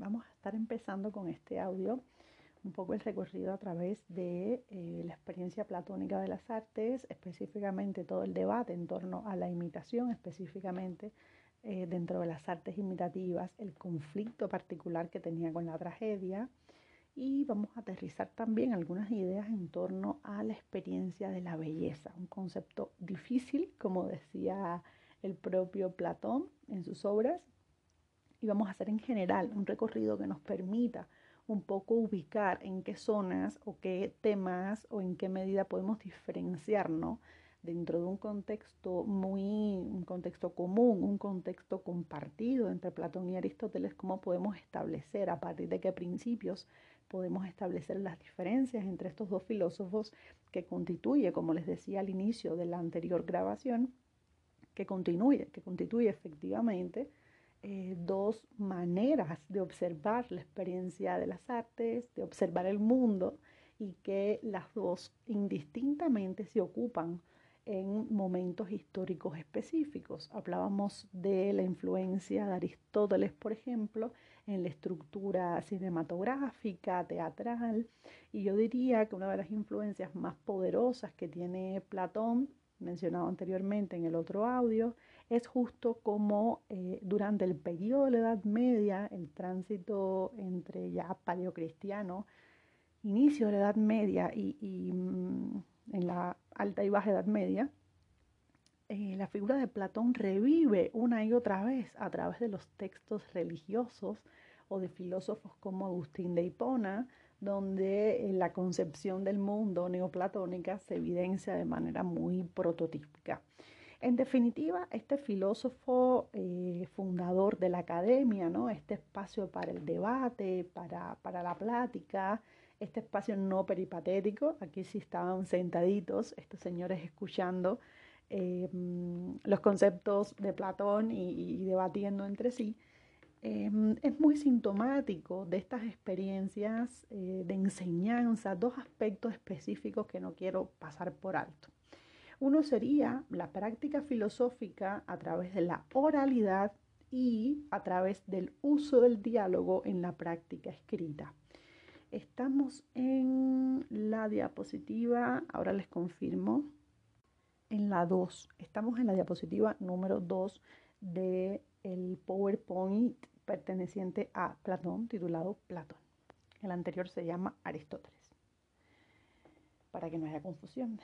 Vamos a estar empezando con este audio un poco el recorrido a través de eh, la experiencia platónica de las artes, específicamente todo el debate en torno a la imitación, específicamente eh, dentro de las artes imitativas, el conflicto particular que tenía con la tragedia. Y vamos a aterrizar también algunas ideas en torno a la experiencia de la belleza, un concepto difícil, como decía el propio Platón en sus obras, y vamos a hacer en general un recorrido que nos permita un poco ubicar en qué zonas o qué temas o en qué medida podemos diferenciarnos dentro de un contexto muy, un contexto común, un contexto compartido entre Platón y Aristóteles, cómo podemos establecer, a partir de qué principios podemos establecer las diferencias entre estos dos filósofos que constituye, como les decía al inicio de la anterior grabación, que constituye, que constituye efectivamente eh, dos maneras de observar la experiencia de las artes, de observar el mundo y que las dos indistintamente se ocupan en momentos históricos específicos. Hablábamos de la influencia de Aristóteles, por ejemplo, en la estructura cinematográfica, teatral, y yo diría que una de las influencias más poderosas que tiene Platón, mencionado anteriormente en el otro audio, es justo como eh, durante el periodo de la Edad Media, el tránsito entre ya paleocristiano, inicio de la Edad Media y, mm, en la alta y baja Edad Media, eh, la figura de Platón revive una y otra vez a través de los textos religiosos o de filósofos como Agustín de Hipona, donde eh, la concepción del mundo neoplatónica se evidencia de manera muy prototípica. En definitiva, este filósofo eh, fundador de la academia, ¿no? este espacio para el debate, para, la plática, este espacio no peripatético, aquí sí estaban sentaditos estos señores escuchando eh, los conceptos de Platón y, debatiendo entre sí, eh, es muy sintomático de estas experiencias de enseñanza, dos aspectos específicos que no quiero pasar por alto. Uno sería la práctica filosófica a través de la oralidad y a través del uso del diálogo en la práctica escrita. Estamos en la diapositiva, ahora les confirmo, en la 2. Estamos en la diapositiva número 2 del el PowerPoint perteneciente a Platón, titulado Platón. El anterior se llama Aristóteles, para que no haya confusión.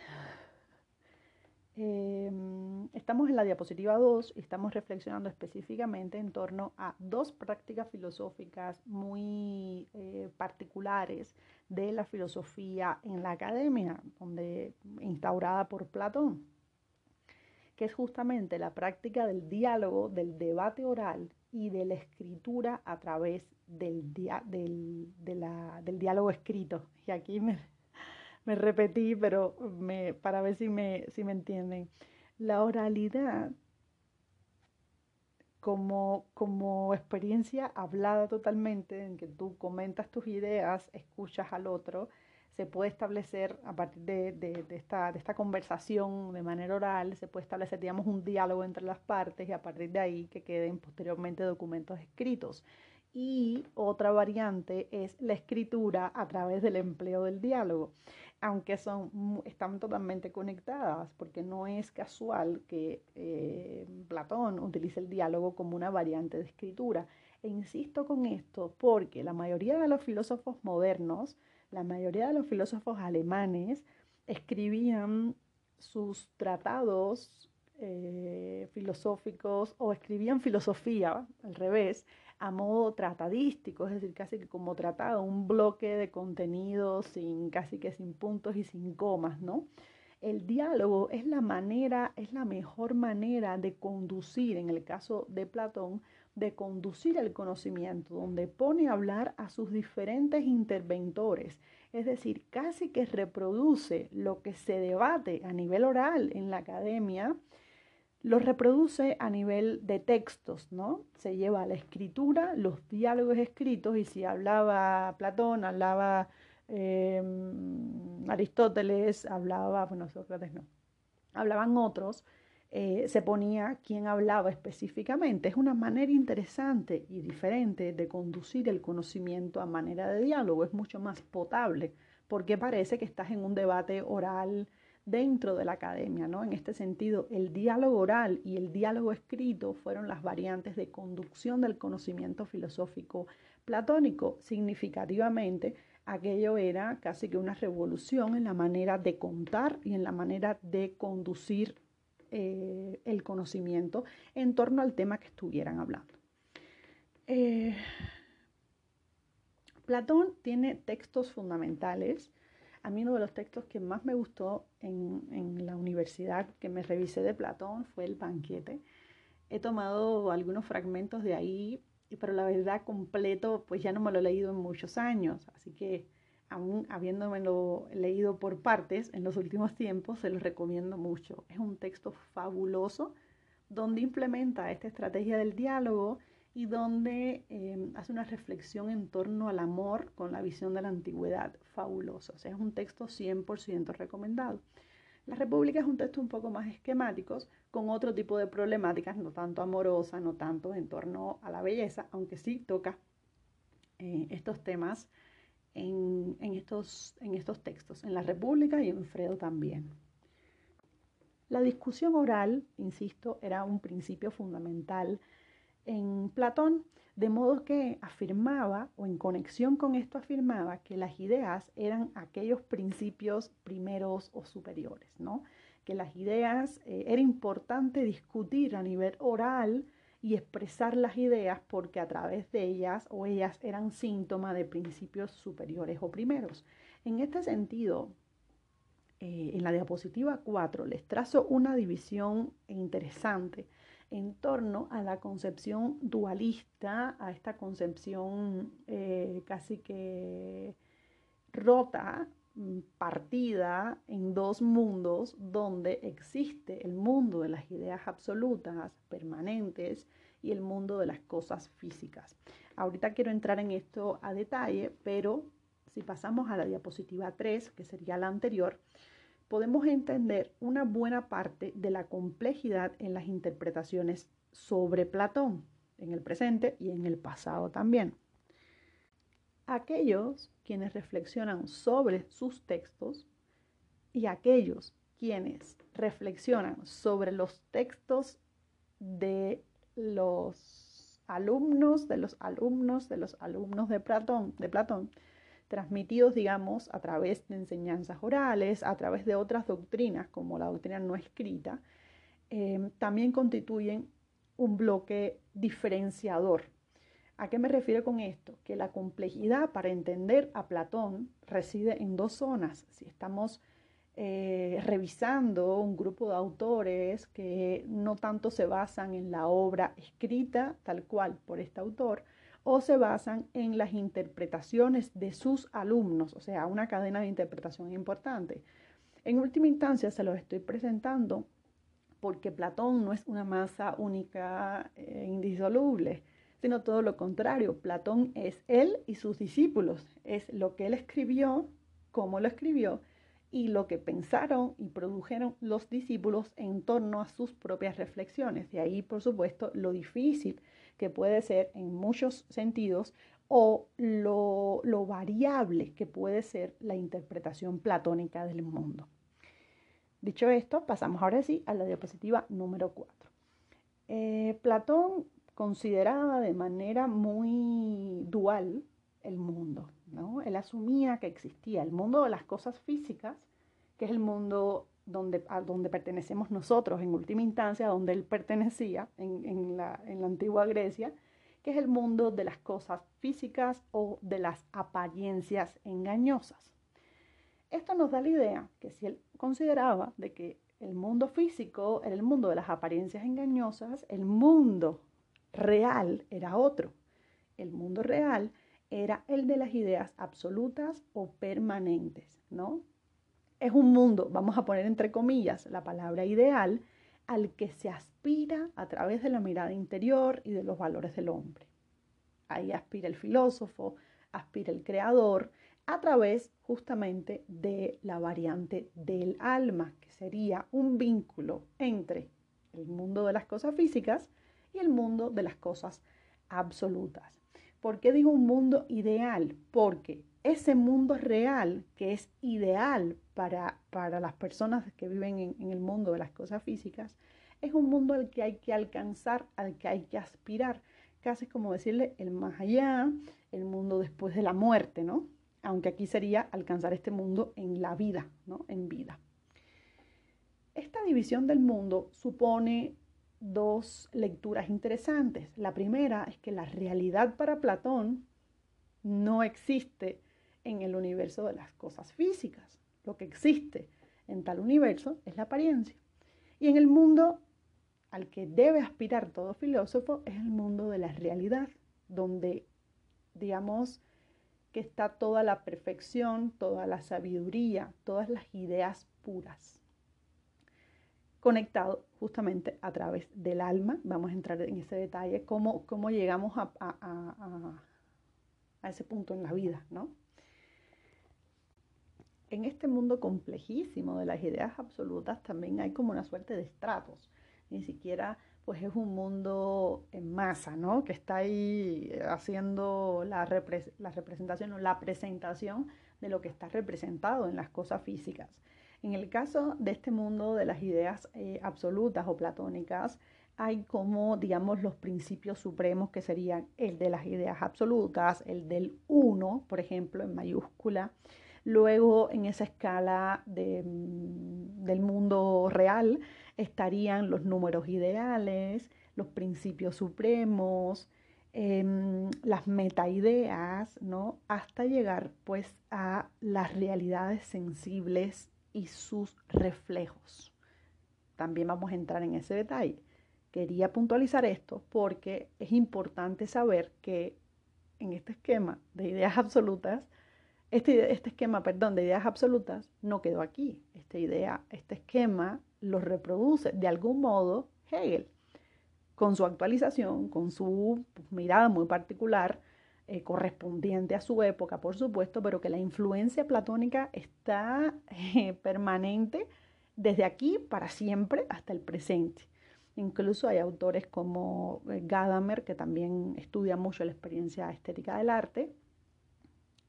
Em, estamos en la diapositiva 2 y estamos reflexionando específicamente en torno a dos prácticas filosóficas muy eh, particulares de la filosofía en la academia, donde, instaurada por Platón, que es justamente la práctica del diálogo, del debate oral y de la escritura a través del, del, del diálogo escrito. Y aquí me, me repetí, pero me, para ver si me, si me entienden. La oralidad como, como experiencia hablada totalmente, en que tú comentas tus ideas, escuchas al otro, se puede establecer a partir de, de, esta, de esta conversación de manera oral, se puede establecer, digamos, un diálogo entre las partes y a partir de ahí que queden posteriormente documentos escritos. Y otra variante es la escritura a través del empleo del diálogo aunque son, están totalmente conectadas, porque no es casual que eh, Platón utilice el diálogo como una variante de escritura. E insisto con esto porque la mayoría de los filósofos modernos, la mayoría de los filósofos alemanes, escribían sus tratados eh, filosóficos o escribían filosofía, al revés, a modo tratadístico, es decir, casi que como tratado, un bloque de contenido sin, casi que sin puntos y sin comas, ¿no? El diálogo es la manera, es la mejor manera de conducir, en el caso de Platón, de conducir el conocimiento, donde pone a hablar a sus diferentes interventores, es decir, casi que reproduce lo que se debate a nivel oral en la academia, lo reproduce a nivel de textos, ¿no? Se lleva a la escritura, los diálogos escritos, y si hablaba Platón, hablaba em, Aristóteles, hablaba, bueno, Sócrates no, hablaban otros, eh, se ponía quién hablaba específicamente. Es una manera interesante y diferente de conducir el conocimiento a manera de diálogo, es mucho más potable, porque parece que estás en un debate oral dentro de la academia, ¿no? En este sentido, el diálogo oral y el diálogo escrito fueron las variantes de conducción del conocimiento filosófico platónico. Significativamente, aquello era casi que una revolución en la manera de contar y en la manera de conducir eh, el conocimiento en torno al tema que estuvieran hablando. Eh, Platón tiene textos fundamentales. A mí uno de los textos que más me gustó en, la universidad que me revisé de Platón fue el banquete. He tomado algunos fragmentos de ahí, pero la verdad completo pues ya no me lo he leído en muchos años, así que aún habiéndomelo leído por partes en los últimos tiempos, se los recomiendo mucho. Es un texto fabuloso donde implementa esta estrategia del diálogo y donde em, hace una reflexión en torno al amor con la visión de la antigüedad. Fabuloso. O sea, es un texto 100% recomendado. La República es un texto un poco más esquemático, con otro tipo de problemáticas, no tanto amorosa, no tanto en torno a la belleza, aunque sí toca eh, estos temas en, estos, en estos textos, en la República y en Fredo también. La discusión oral, insisto, era un principio fundamental en Platón, de modo que afirmaba, o en conexión con esto afirmaba, que las ideas eran aquellos principios primeros o superiores, ¿no? Que las ideas eh, era importante discutir a nivel oral y expresar las ideas porque a través de ellas o ellas eran síntoma de principios superiores o primeros. En este sentido, eh, en la diapositiva 4 les trazo una división interesante en torno a la concepción dualista, a esta concepción eh, casi que rota, mm, partida en dos mundos donde existe el mundo de las ideas absolutas, permanentes, y el mundo de las cosas físicas. Ahorita quiero entrar en esto a detalle, pero si pasamos a la diapositiva 3, que sería la anterior, podemos entender una buena parte de la complejidad en las interpretaciones sobre Platón, en el presente y en el pasado también. Aquellos quienes reflexionan sobre sus textos y aquellos quienes reflexionan sobre los textos de los alumnos de los alumnos de los alumnos de Platón, de Platón, transmitidos, digamos, a través de enseñanzas orales, a través de otras doctrinas, como la doctrina no escrita, eh, también constituyen un bloque diferenciador. ¿A qué me refiero con esto? Que la complejidad para entender a Platón reside en dos zonas. Si estamos eh, revisando un grupo de autores que no tanto se basan en la obra escrita tal cual por este autor, o se basan en las interpretaciones de sus alumnos, o sea, una cadena de interpretación importante. En última instancia se los estoy presentando porque Platón no es una masa única e indisoluble, sino todo lo contrario. Platón es él y sus discípulos, es lo que él escribió, cómo lo escribió y lo que pensaron y produjeron los discípulos en torno a sus propias reflexiones. De ahí, por supuesto, lo difícil que puede ser en muchos sentidos o lo, lo variable que puede ser la interpretación platónica del mundo. Dicho esto, pasamos ahora sí a la diapositiva número 4. Eh, Platón consideraba de manera muy dual el mundo. Él asumía que existía el mundo de las cosas físicas, que es el mundo donde, a donde pertenecemos nosotros en última instancia, donde él pertenecía en, la, en la antigua Grecia, que es el mundo de las cosas físicas o de las apariencias engañosas. Esto nos da la idea que si él consideraba de que el mundo físico era el mundo de las apariencias engañosas, el mundo real era otro. El mundo real era el de las ideas absolutas o permanentes, ¿no? Es un mundo, vamos a poner entre comillas la palabra ideal, al que se aspira a través de la mirada interior y de los valores del hombre. Ahí aspira el filósofo, aspira el creador, a través justamente de la variante del alma, que sería un vínculo entre el mundo de las cosas físicas y el mundo de las cosas absolutas. ¿Por qué digo un mundo ideal? Porque ese mundo real, que es ideal para, para las personas que viven en, el mundo de las cosas físicas, es un mundo al que hay que alcanzar, al que hay que aspirar. Casi como decirle el más allá, el mundo después de la muerte, ¿no? Aunque aquí sería alcanzar este mundo en la vida, ¿no? En vida. Esta división del mundo supone dos lecturas interesantes. La primera es que la realidad para Platón no existe en el universo de las cosas físicas. Lo que existe en tal universo es la apariencia. Y en el mundo al que debe aspirar todo filósofo es el mundo de la realidad, donde, digamos, que está toda la perfección, toda la sabiduría, todas las ideas puras conectado justamente a través del alma. Vamos a entrar en ese detalle, cómo, cómo llegamos a, a, ese punto en la vida, ¿no? En este mundo complejísimo de las ideas absolutas también hay como una suerte de estratos. Ni siquiera pues es un mundo en masa, ¿no? Que está ahí haciendo la, la representación o la presentación de lo que está representado en las cosas físicas. En el caso de este mundo de las ideas eh, absolutas o platónicas, hay como, digamos, los principios supremos que serían el de las ideas absolutas, el del uno, por ejemplo, en mayúscula. Luego, en esa escala mm, del mundo real, estarían los números ideales, los principios supremos, em, las metaideas, ¿no? Hasta llegar, pues, a las realidades sensibles y sus reflejos. También vamos a entrar en ese detalle. Quería puntualizar esto porque es importante saber que en este esquema de ideas absolutas, este, este esquema, perdón, de ideas absolutas no quedó aquí. Esta idea, este esquema lo reproduce de algún modo Hegel, con su actualización, con su mirada muy particular eh, correspondiente a su época, por supuesto, pero que la influencia platónica está eh, permanente desde aquí para siempre hasta el presente. Incluso hay autores como eh, Gadamer, que también estudia mucho la experiencia estética del arte,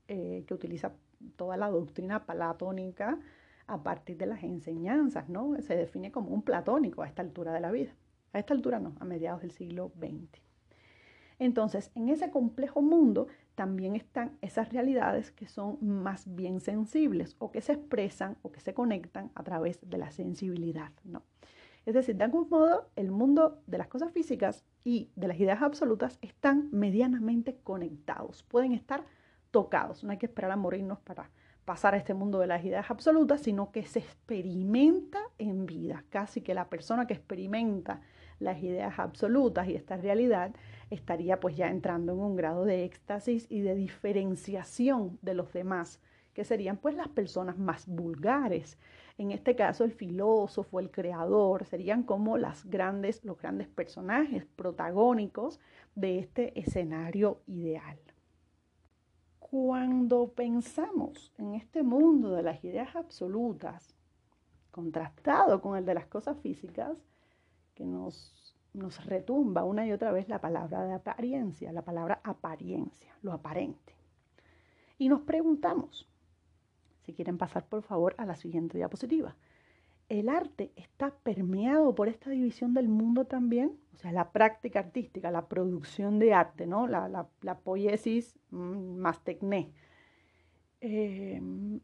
que utiliza toda la doctrina platónica a partir de las enseñanzas, ¿no? Se define como un platónico a esta altura de la vida. A esta altura no, a mediados del siglo XX. Entonces, en ese complejo mundo también están esas realidades que son más bien sensibles o que se expresan o que se conectan a través de la sensibilidad, ¿no? Es decir, de algún modo, el mundo de las cosas físicas y de las ideas absolutas están medianamente conectados, pueden estar No hay que esperar a morirnos para pasar a este mundo de las ideas absolutas, sino que se experimenta en vida. Casi que la persona que experimenta las ideas absolutas y esta realidad, estaría pues ya entrando en un grado de éxtasis y de diferenciación de los demás, que serían pues las personas más vulgares. En este caso el filósofo, el creador, serían como las grandes, los grandes personajes protagónicos de este escenario ideal. Cuando pensamos en este mundo de las ideas absolutas, contrastado con el de las cosas físicas, que nos, nos retumba una y otra vez la palabra de apariencia, la palabra apariencia, lo aparente. Y nos preguntamos, si quieren pasar por favor a la siguiente diapositiva, ¿el arte está permeado por esta división del mundo también? O sea, la práctica artística, la producción de arte, ¿no? La, la, poiesis mm, más tecné. Em,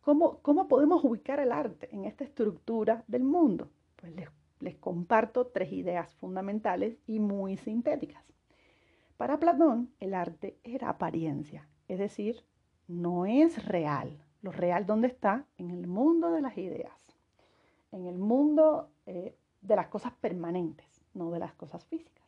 ¿cómo, ¿Cómo podemos ubicar el arte en esta estructura del mundo? Pues les les comparto tres ideas fundamentales y muy sintéticas. Para Platón, el arte era apariencia, es decir, no es real. Lo real, ¿dónde está? En el mundo de las ideas, en el mundo eh, de las cosas permanentes, no de las cosas físicas.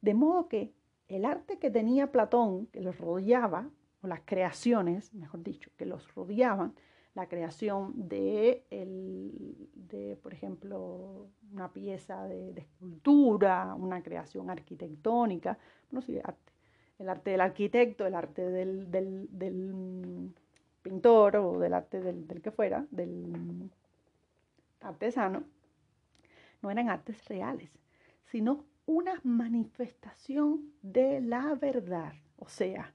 De modo que el arte que tenía Platón, que los rodeaba, o las creaciones, mejor dicho, que los rodeaban, la creación de, de por ejemplo, una pieza de, escultura, una creación arquitectónica, no sé, arte, el arte del arquitecto, el arte del, pintor o del arte del, que fuera, del artesano, no eran artes reales, sino una manifestación de la verdad. O sea,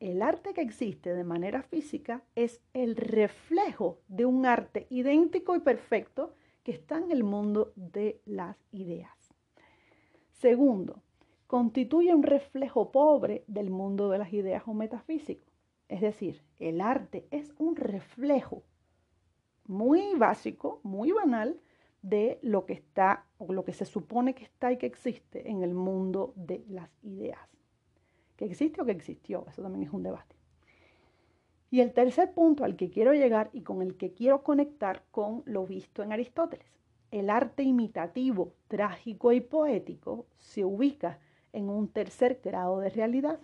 el arte que existe de manera física es el reflejo de un arte idéntico y perfecto que está en el mundo de las ideas. Segundo, constituye un reflejo pobre del mundo de las ideas o metafísico. Es decir, el arte es un reflejo muy básico, muy banal de lo que está o lo que se supone que está y que existe en el mundo de las ideas. Que existe o que existió, eso también es un debate. Y el tercer punto al que quiero llegar y con el que quiero conectar con lo visto en Aristóteles. El arte imitativo, trágico y poético se ubica en un tercer grado de realidad,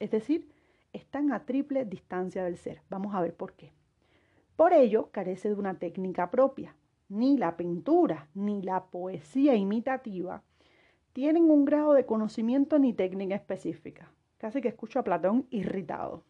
es decir, están a triple distancia del ser. Vamos a ver por qué. Por ello, carece de una técnica propia, ni la pintura, ni la poesía imitativa tienen un grado de conocimiento ni técnica específica. Casi que escucho a Platón irritado.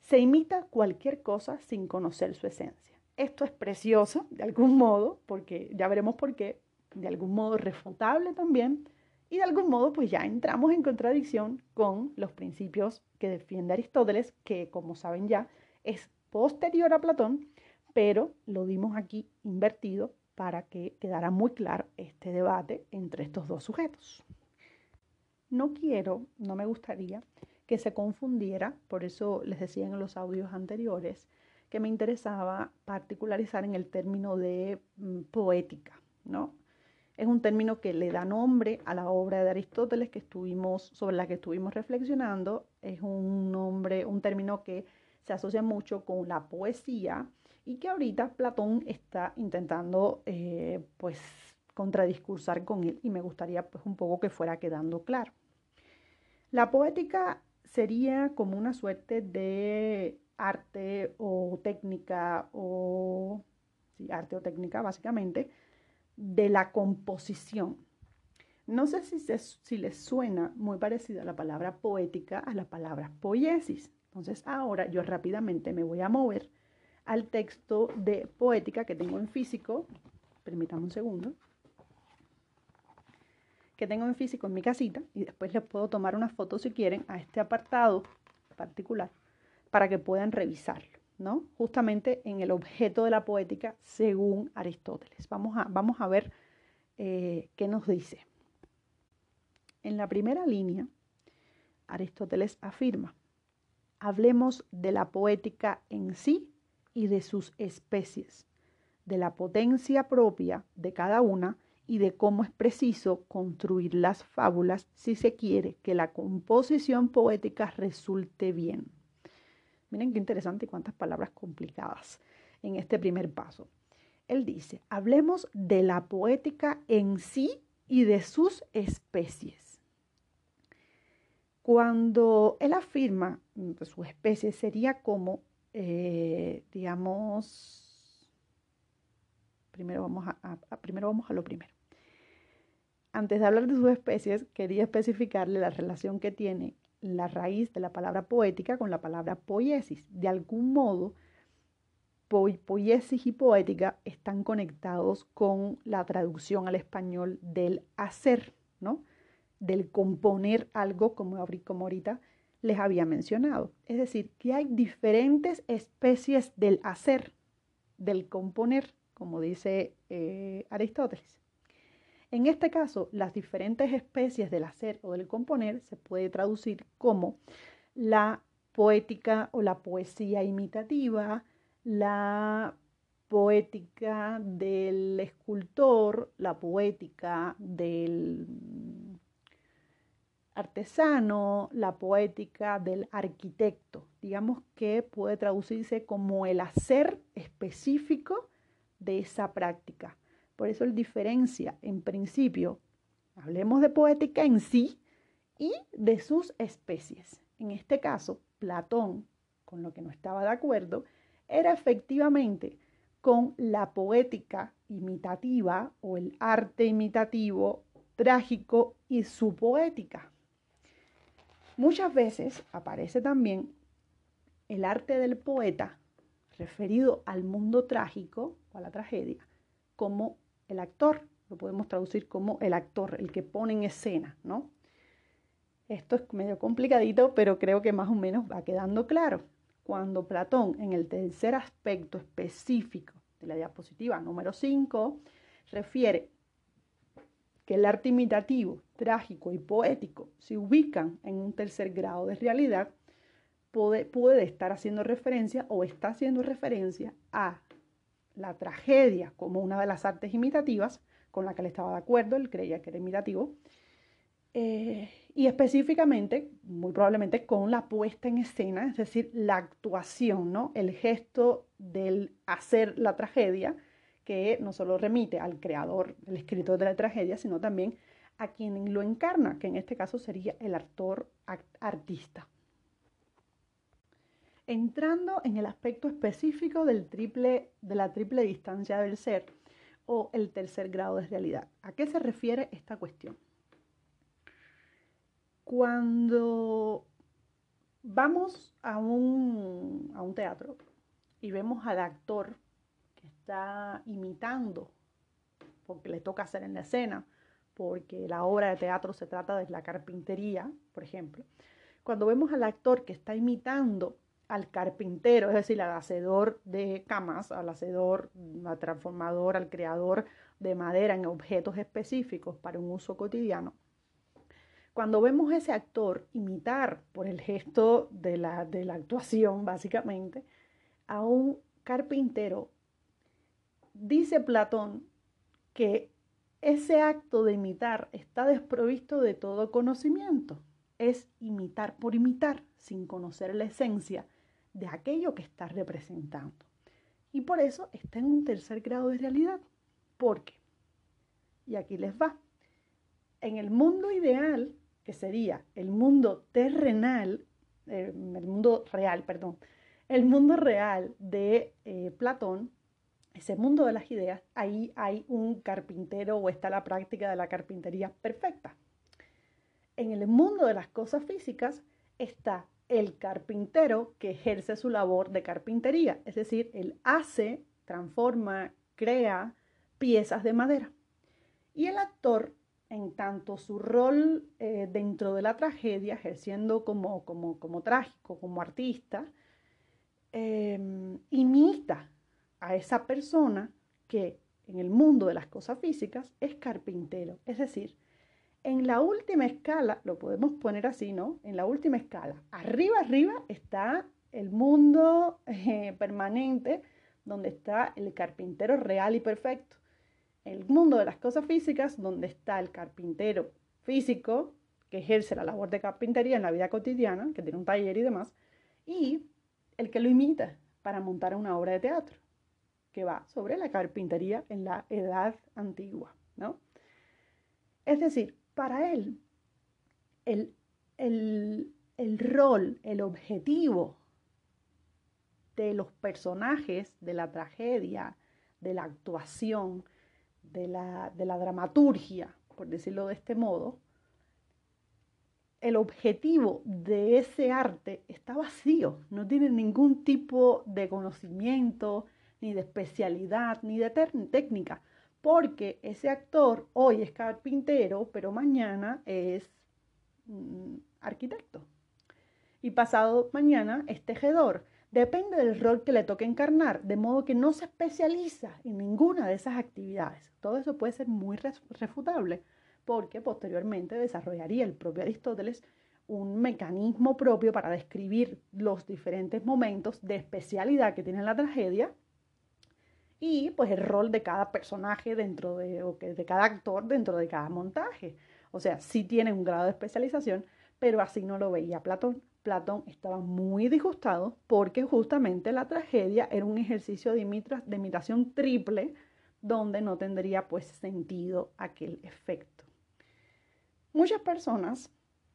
Se imita cualquier cosa sin conocer su esencia. Esto es precioso, de algún modo, porque ya veremos por qué, de algún modo refutable también, y de algún modo pues ya entramos en contradicción con los principios que defiende Aristóteles, que como saben ya es posterior a Platón pero lo dimos aquí invertido para que quedara muy claro este debate entre estos dos sujetos. No quiero, no me gustaría que se confundiera, por eso les decía en los audios anteriores que me interesaba particularizar en el término de mm, poética, ¿no? Es un término que le da nombre a la obra de Aristóteles que estuvimos, sobre la que estuvimos reflexionando. Es un nombre, un término que se asocia mucho con la poesía, y que ahorita Platón está intentando eh, pues contradiscursar con él y me gustaría pues un poco que fuera quedando claro. La poética sería como una suerte de arte o técnica o arte o técnica básicamente de la composición. No sé si, si les suena muy parecida la palabra poética a la palabra poiesis. Entonces ahora yo rápidamente me voy a mover al texto de poética que tengo en físico. Permítame un segundo. Que tengo en físico en mi casita y después les puedo tomar una foto si quieren a este apartado particular para que puedan revisarlo, ¿no? Justamente en el objeto de la poética según Aristóteles. Vamos a, vamos a ver eh, qué nos dice. En la primera línea, Aristóteles afirma, hablemos de la poética en sí y de sus especies, de la potencia propia de cada una y de cómo es preciso construir las fábulas si se quiere que la composición poética resulte bien. Miren qué interesante y cuántas palabras complicadas en este primer paso. Él dice, hablemos de la poética en sí y de sus especies. Cuando él afirma de sus especies sería como eh, digamos, primero vamos a, primero vamos a lo primero. Antes de hablar de sus especies, quería especificarle la relación que tiene la raíz de la palabra poética con la palabra poiesis. De algún modo, poiesis y poética están conectados con la traducción al español del hacer, ¿no? Del componer algo, como, ahorita les había mencionado. Es decir, que hay diferentes especies del hacer, del componer, como dice eh, Aristóteles. En este caso, las diferentes especies del hacer o del componer se puede traducir como la poética o la poesía imitativa, la poética del escultor, la poética del artesano, la poética del arquitecto. Digamos que puede traducirse como el hacer específico de esa práctica. Por eso él diferencia, en principio, hablemos de poética en sí y de sus especies. En este caso, Platón, con lo que no estaba de acuerdo, era efectivamente con la poética imitativa o el arte imitativo trágico y su poética. Muchas veces aparece también el arte del poeta referido al mundo trágico o a la tragedia como el actor. lo podemos traducir como el actor, el que pone en escena, ¿no? Esto es medio complicadito, pero creo que más o menos va quedando claro. Cuando Platón, en el tercer aspecto específico de la diapositiva número 5, refiere que el arte imitativo, trágico y poético se ubican en un tercer grado de realidad, puede, puede estar haciendo referencia o está haciendo referencia a la tragedia como una de las artes imitativas, con la que él estaba de acuerdo, él creía que era imitativo, eh, y específicamente, muy probablemente con la puesta en escena, es decir, la actuación, ¿no? el gesto del hacer la tragedia, que no solo remite al creador, el escritor de la tragedia, sino también a quien lo encarna, que en este caso sería el actor artista. Entrando en el aspecto específico del triple, de la triple distancia del ser o el tercer grado de realidad. ¿A qué se refiere esta cuestión? Cuando vamos a un, a un teatro y vemos al actor está imitando, porque le toca hacer en la escena, porque la obra de teatro se trata de la carpintería, por ejemplo. Cuando vemos al actor que está imitando al carpintero, es decir, al hacedor de camas, al hacedor, al transformador, al creador de madera en objetos específicos para un uso cotidiano, cuando vemos a ese actor imitar por el gesto de la, de la actuación, básicamente, a un carpintero dice Platón que ese acto de imitar está desprovisto de todo conocimiento. Es imitar por imitar, sin conocer la esencia de aquello que está representando. Y por eso está en un tercer grado de realidad. Porque, y aquí les va, en el mundo ideal, que sería el mundo terrenal, eh, el mundo real, perdón, el mundo real de eh, Platón, ese mundo de las ideas, ahí hay un carpintero o está la práctica de la carpintería perfecta. En el mundo de las cosas físicas está el carpintero que ejerce su labor de carpintería, es decir, él hace, transforma, crea piezas de madera. Y el actor, en tanto su rol eh, dentro de la tragedia, ejerciendo como, como, como trágico, como artista, em, imita a esa persona que en el mundo de las cosas físicas es carpintero. Es decir, en la última escala, lo podemos poner así, ¿no? En la última escala, arriba, arriba está el mundo eh, permanente, donde está el carpintero real y perfecto. El mundo de las cosas físicas, donde está el carpintero físico, que ejerce la labor de carpintería en la vida cotidiana, que tiene un taller y demás, y el que lo imita para montar una obra de teatro que va sobre la carpintería en la edad antigua, ¿no? Es decir, para él, el, el rol, el objetivo de los personajes de la tragedia, de la actuación, de la, de la, dramaturgia, por decirlo de este modo, el objetivo de ese arte está vacío, no tiene ningún tipo de conocimiento, ni de especialidad, ni de técnica, porque ese actor hoy es carpintero, pero mañana es mm, arquitecto. Y pasado mañana es tejedor. Depende del rol que le toque encarnar, de modo que no se especializa en ninguna de esas actividades. Todo eso puede ser muy refutable, porque posteriormente desarrollaría el propio Aristóteles un mecanismo propio para describir los diferentes momentos de especialidad que tiene la tragedia y pues el rol de cada personaje dentro de, o de cada actor dentro de cada montaje. O sea, sí tiene un grado de especialización, pero así no lo veía Platón. Platón estaba muy disgustado porque justamente la tragedia era un ejercicio de, de imitación triple donde no tendría pues sentido aquel efecto. Muchas personas,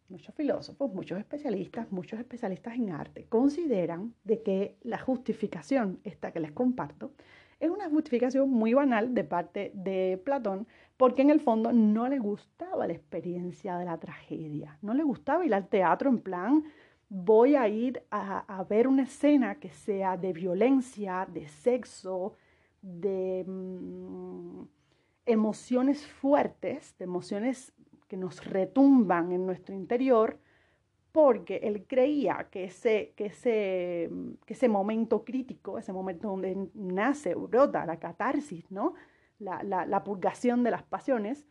muchos filósofos, muchos especialistas, muchos especialistas en arte consideran de que la justificación, esta que les comparto, es una justificación muy banal de parte de Platón, porque en el fondo no le gustaba la experiencia de la tragedia, no le gustaba ir al teatro en plan, voy a ir a, ver una escena que sea de violencia, de sexo, de mm, emociones fuertes, de emociones que nos retumban en nuestro interior, porque él creía que ese, que ese, que ese momento crítico, ese momento donde nace, brota la catarsis, ¿no? la, la, purgación de las pasiones,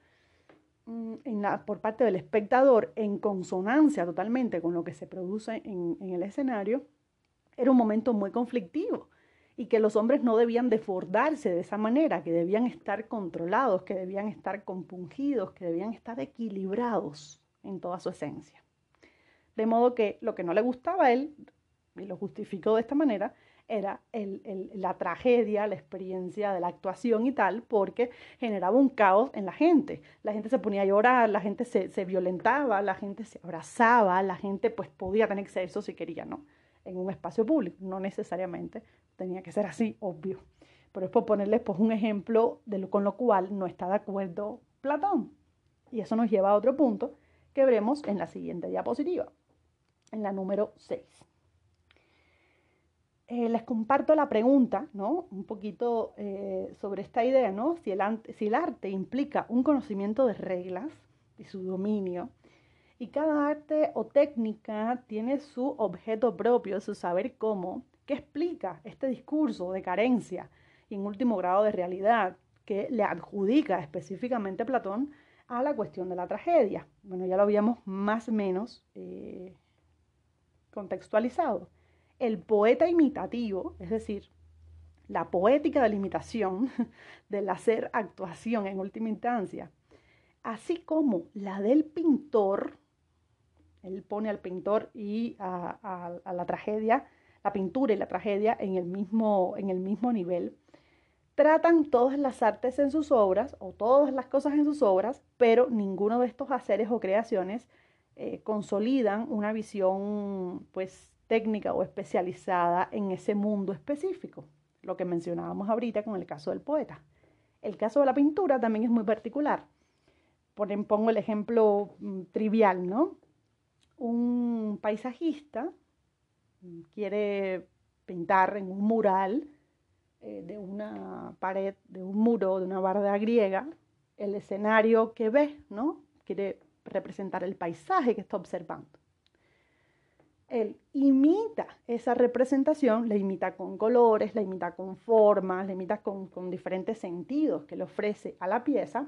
mm, en la, por parte del espectador, en consonancia totalmente con lo que se produce en, en el escenario, era un momento muy conflictivo y que los hombres no debían desbordarse de esa manera, que debían estar controlados, que debían estar compungidos, que debían estar equilibrados en toda su esencia. De modo que lo que no le gustaba a él, y lo justificó de esta manera, era la tragedia, la experiencia de la actuación y tal, porque generaba un caos en la gente. La gente se ponía a llorar, la gente se, se violentaba, la gente se abrazaba, la gente pues podía tener sexo si quería, ¿no? En un espacio público, no necesariamente tenía que ser así, obvio. Pero es por ponerles pues, un ejemplo de lo, con lo cual no está de acuerdo Platón. Y eso nos lleva a otro punto que veremos en la siguiente diapositiva, en la número 6. Eh, les comparto la pregunta, ¿no? Un poquito eh, sobre esta idea, ¿no? Si el, si el arte implica un conocimiento de reglas y su dominio, y cada arte o técnica tiene su objeto propio, su saber cómo, ¿Qué explica este discurso de carencia y en último grado de realidad que le adjudica específicamente Platón a la cuestión de la tragedia? Bueno, ya lo habíamos más o menos eh, contextualizado. El poeta imitativo, es decir, la poética de la imitación, del hacer actuación en última instancia, así como la del pintor, él pone al pintor y a la tragedia la pintura y la tragedia en el mismo, en el mismo nivel, tratan todas las artes en sus obras o todas las cosas en sus obras, pero ninguno de estos haceres o creaciones eh, consolidan una visión pues técnica o especializada en ese mundo específico, lo que mencionábamos ahorita con el caso del poeta. El caso de la pintura también es muy particular. Pongo el ejemplo mm, trivial, ¿no? Un paisajista quiere pintar en un mural eh, de una pared, de un muro, de una barda griega, el escenario que ve, ¿no? Quiere representar el paisaje que está observando. Él imita esa representación, la imita con colores, la imita con formas, la imita con, diferentes sentidos que le ofrece a la pieza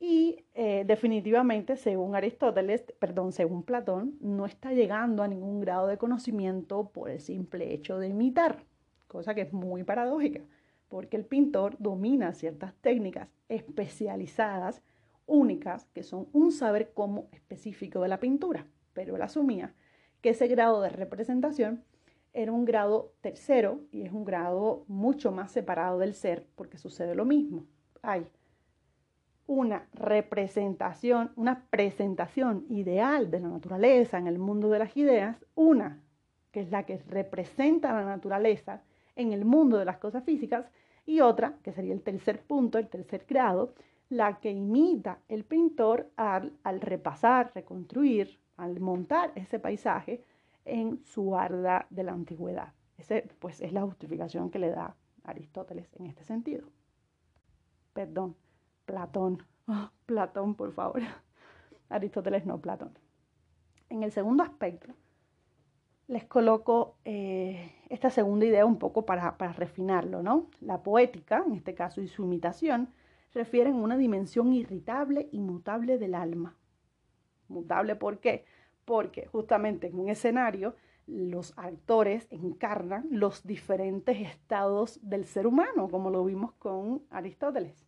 y eh, definitivamente, según Aristóteles, perdón, según Platón, no está llegando a ningún grado de conocimiento por el simple hecho de imitar, cosa que es muy paradójica, porque el pintor domina ciertas técnicas especializadas, únicas, que son un saber cómo específico de la pintura, pero él asumía que ese grado de representación era un grado tercero y es un grado mucho más separado del ser, porque sucede lo mismo. Hay una representación, una presentación ideal de la naturaleza en el mundo de las ideas, una que es la que representa la naturaleza en el mundo de las cosas físicas, y otra, que sería el tercer punto, el tercer grado, la que imita el pintor al, repasar, reconstruir, al montar ese paisaje en su arda de la antigüedad. Ese, pues, es la justificación que le da Aristóteles en este sentido. Perdón, Platón. Ah, Platón, por favor. Aristóteles no, Platón. En el segundo aspecto, les coloco eh, esta segunda idea un poco para, para, refinarlo, ¿no? La poética, en este caso, y su imitación, refieren a una dimensión irritable y mutable del alma. Mutable, ¿por qué? Porque justamente en un escenario los actores encarnan los diferentes estados del ser humano, como lo vimos con Aristóteles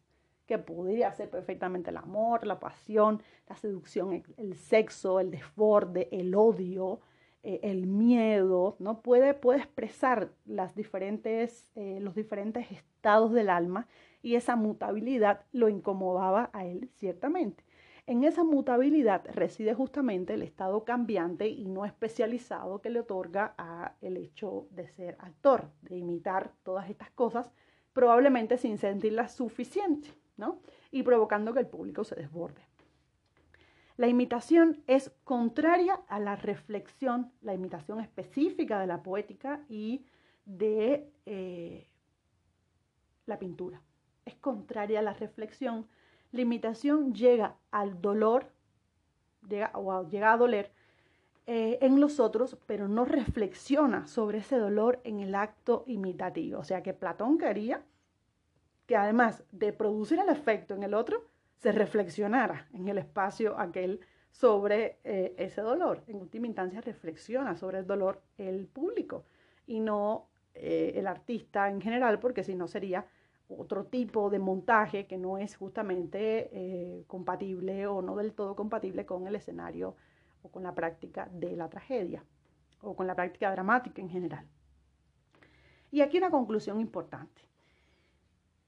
que podría ser perfectamente el amor, la pasión, la seducción, el sexo, el desborde, el odio, eh, el miedo, ¿no? Puede, puede expresar eh, los diferentes estados del alma y esa mutabilidad lo incomodaba a él ciertamente. En esa mutabilidad reside justamente el estado cambiante y no especializado que le otorga a el hecho de ser actor, de imitar todas estas cosas, probablemente sin sentirlas suficiente. Y provocando que el público se desborde. La imitación es contraria a la reflexión, la imitación específica de la poética y de eh, la pintura. Es contraria a la reflexión, la imitación llega al dolor, llega, llega a doler eh, en los otros, pero no reflexiona sobre ese dolor en el acto imitativo. O sea que Platón quería que además de producir el efecto en el otro, se reflexionara en el espacio aquel sobre eh, ese dolor. En última instancia, reflexiona sobre el dolor el público y no eh, el artista en general, porque si no sería otro tipo de montaje que no es justamente eh, compatible o no del todo compatible con el escenario o con la práctica de la tragedia o con la práctica dramática en general. Y aquí una conclusión importante.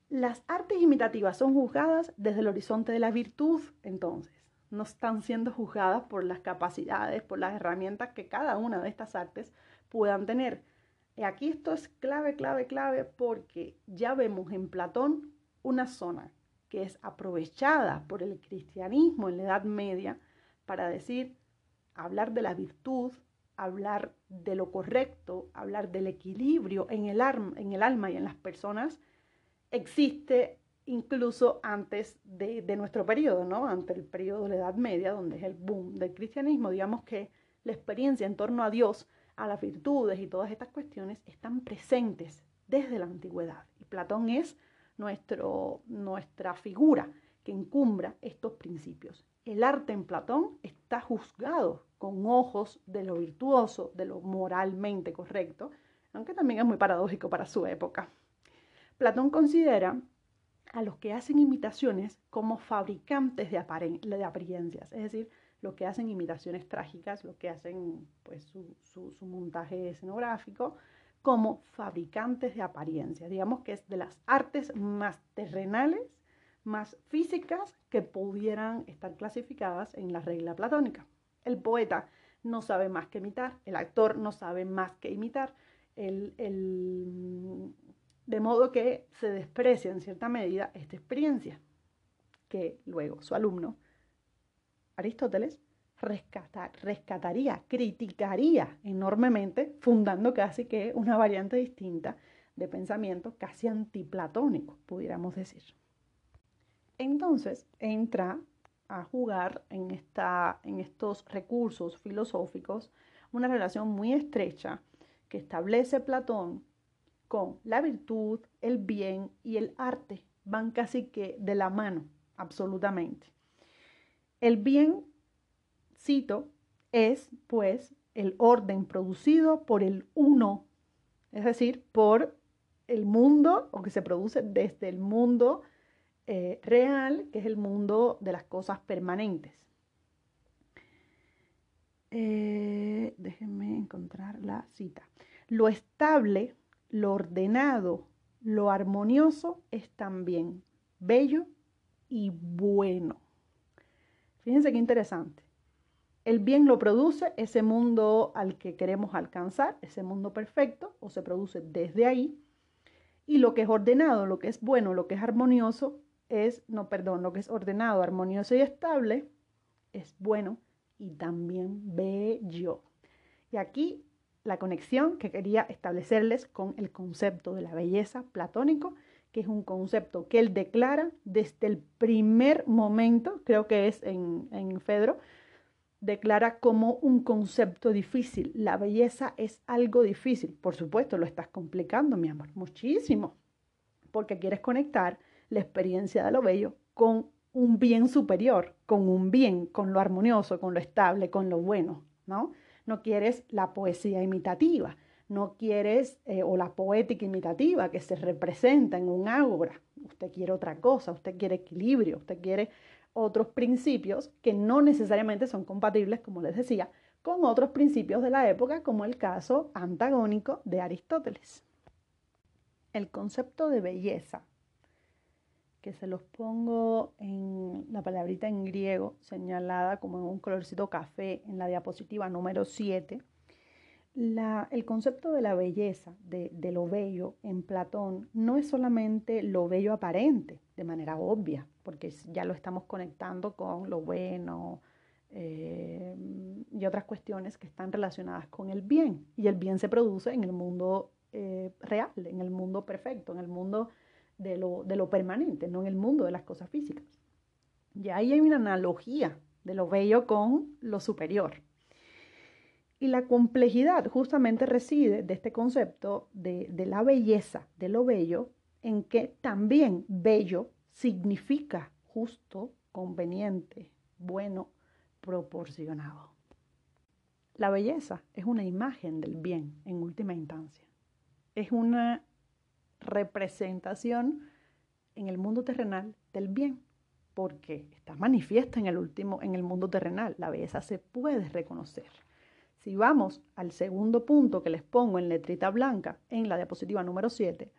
Las artes imitativas son juzgadas desde el horizonte de la virtud, entonces. No están siendo juzgadas por las capacidades, por las herramientas que cada una de estas artes puedan tener. Y aquí esto es clave, clave, clave, porque ya vemos en Platón una zona que es aprovechada por el cristianismo en la Edad Media para decir, hablar de la virtud, hablar de lo correcto, hablar del equilibrio en el, en el alma y en las personas, existe incluso antes de, nuestro periodo, ¿no? Ante el periodo de la Edad Media, donde es el boom del cristianismo, digamos que la experiencia en torno a Dios, a las virtudes y todas estas cuestiones están presentes desde la antigüedad. Y Platón es nuestro, nuestra figura que encumbra estos principios. El arte en Platón está juzgado con ojos de lo virtuoso, de lo moralmente correcto, aunque también es muy paradójico para su época. Platón considera a los que hacen imitaciones como fabricantes de, apariencias, es decir, los que hacen imitaciones trágicas, los que hacen pues, su, montaje escenográfico, como fabricantes de apariencias. Digamos que es de las artes más terrenales, más físicas que pudieran estar clasificadas en la regla platónica. El poeta no sabe más que imitar, el actor no sabe más que imitar, el, de modo que se desprecia en cierta medida esta experiencia, que luego su alumno, Aristóteles, rescataría, criticaría enormemente, fundando casi que una variante distinta de pensamiento casi antiplatónico, pudiéramos decir. Entonces entra a jugar en, estos recursos filosóficos una relación muy estrecha que establece Platón con la virtud, el bien y el arte. Van casi que de la mano, absolutamente. El bien, cito, es pues el orden producido por el uno, es decir, por el mundo o que se produce desde el mundo eh, real, que es el mundo de las cosas permanentes. Eh, déjenme encontrar la cita. Lo estable lo ordenado, lo armonioso es también bello y bueno. Fíjense qué interesante. El bien lo produce ese mundo al que queremos alcanzar, ese mundo perfecto, o se produce desde ahí. Y lo que es ordenado, lo que es bueno, lo que es armonioso, es, no, perdón, lo que es ordenado, armonioso y estable, es bueno y también bello. Y aquí la conexión que quería establecerles con el concepto de la belleza platónico, es un concepto que él declara desde el primer momento, creo que es en, en Fedro, declara como un concepto difícil. La belleza es algo difícil. Por supuesto, lo estás complicando, mi amor, muchísimo, porque quieres conectar la experiencia de lo bello con un bien superior, con un bien, con lo armonioso, con lo estable, con lo bueno, ¿no? no quieres la poesía imitativa, no quieres, eh, o la poética imitativa que se representa en un ágora. Usted quiere otra cosa, usted quiere equilibrio, usted quiere otros principios que no necesariamente son compatibles, como les decía, con otros principios de la época, como el caso antagónico de Aristóteles. El concepto de belleza que se los pongo en la palabrita en griego señalada como en un colorcito café en la diapositiva número 7. El concepto de la belleza, de, lo bello en Platón, no es solamente lo bello aparente, de manera obvia, porque ya lo estamos conectando con lo bueno eh, y otras cuestiones que están relacionadas con el bien. Y el bien se produce en el mundo eh, real, en el mundo perfecto, en el mundo de lo, de lo permanente, no en el mundo de las cosas físicas. Y ahí hay una analogía de lo bello con lo superior. Y la complejidad justamente reside de este concepto de, de la belleza, de lo bello, en que también bello significa justo, conveniente, bueno, proporcionado. La belleza es una imagen del bien en última instancia. Es una representación en el mundo terrenal del bien, porque está manifiesta en el último en el mundo terrenal. La belleza se puede reconocer. Si vamos al segundo punto que les pongo en letrita blanca en la diapositiva número 7,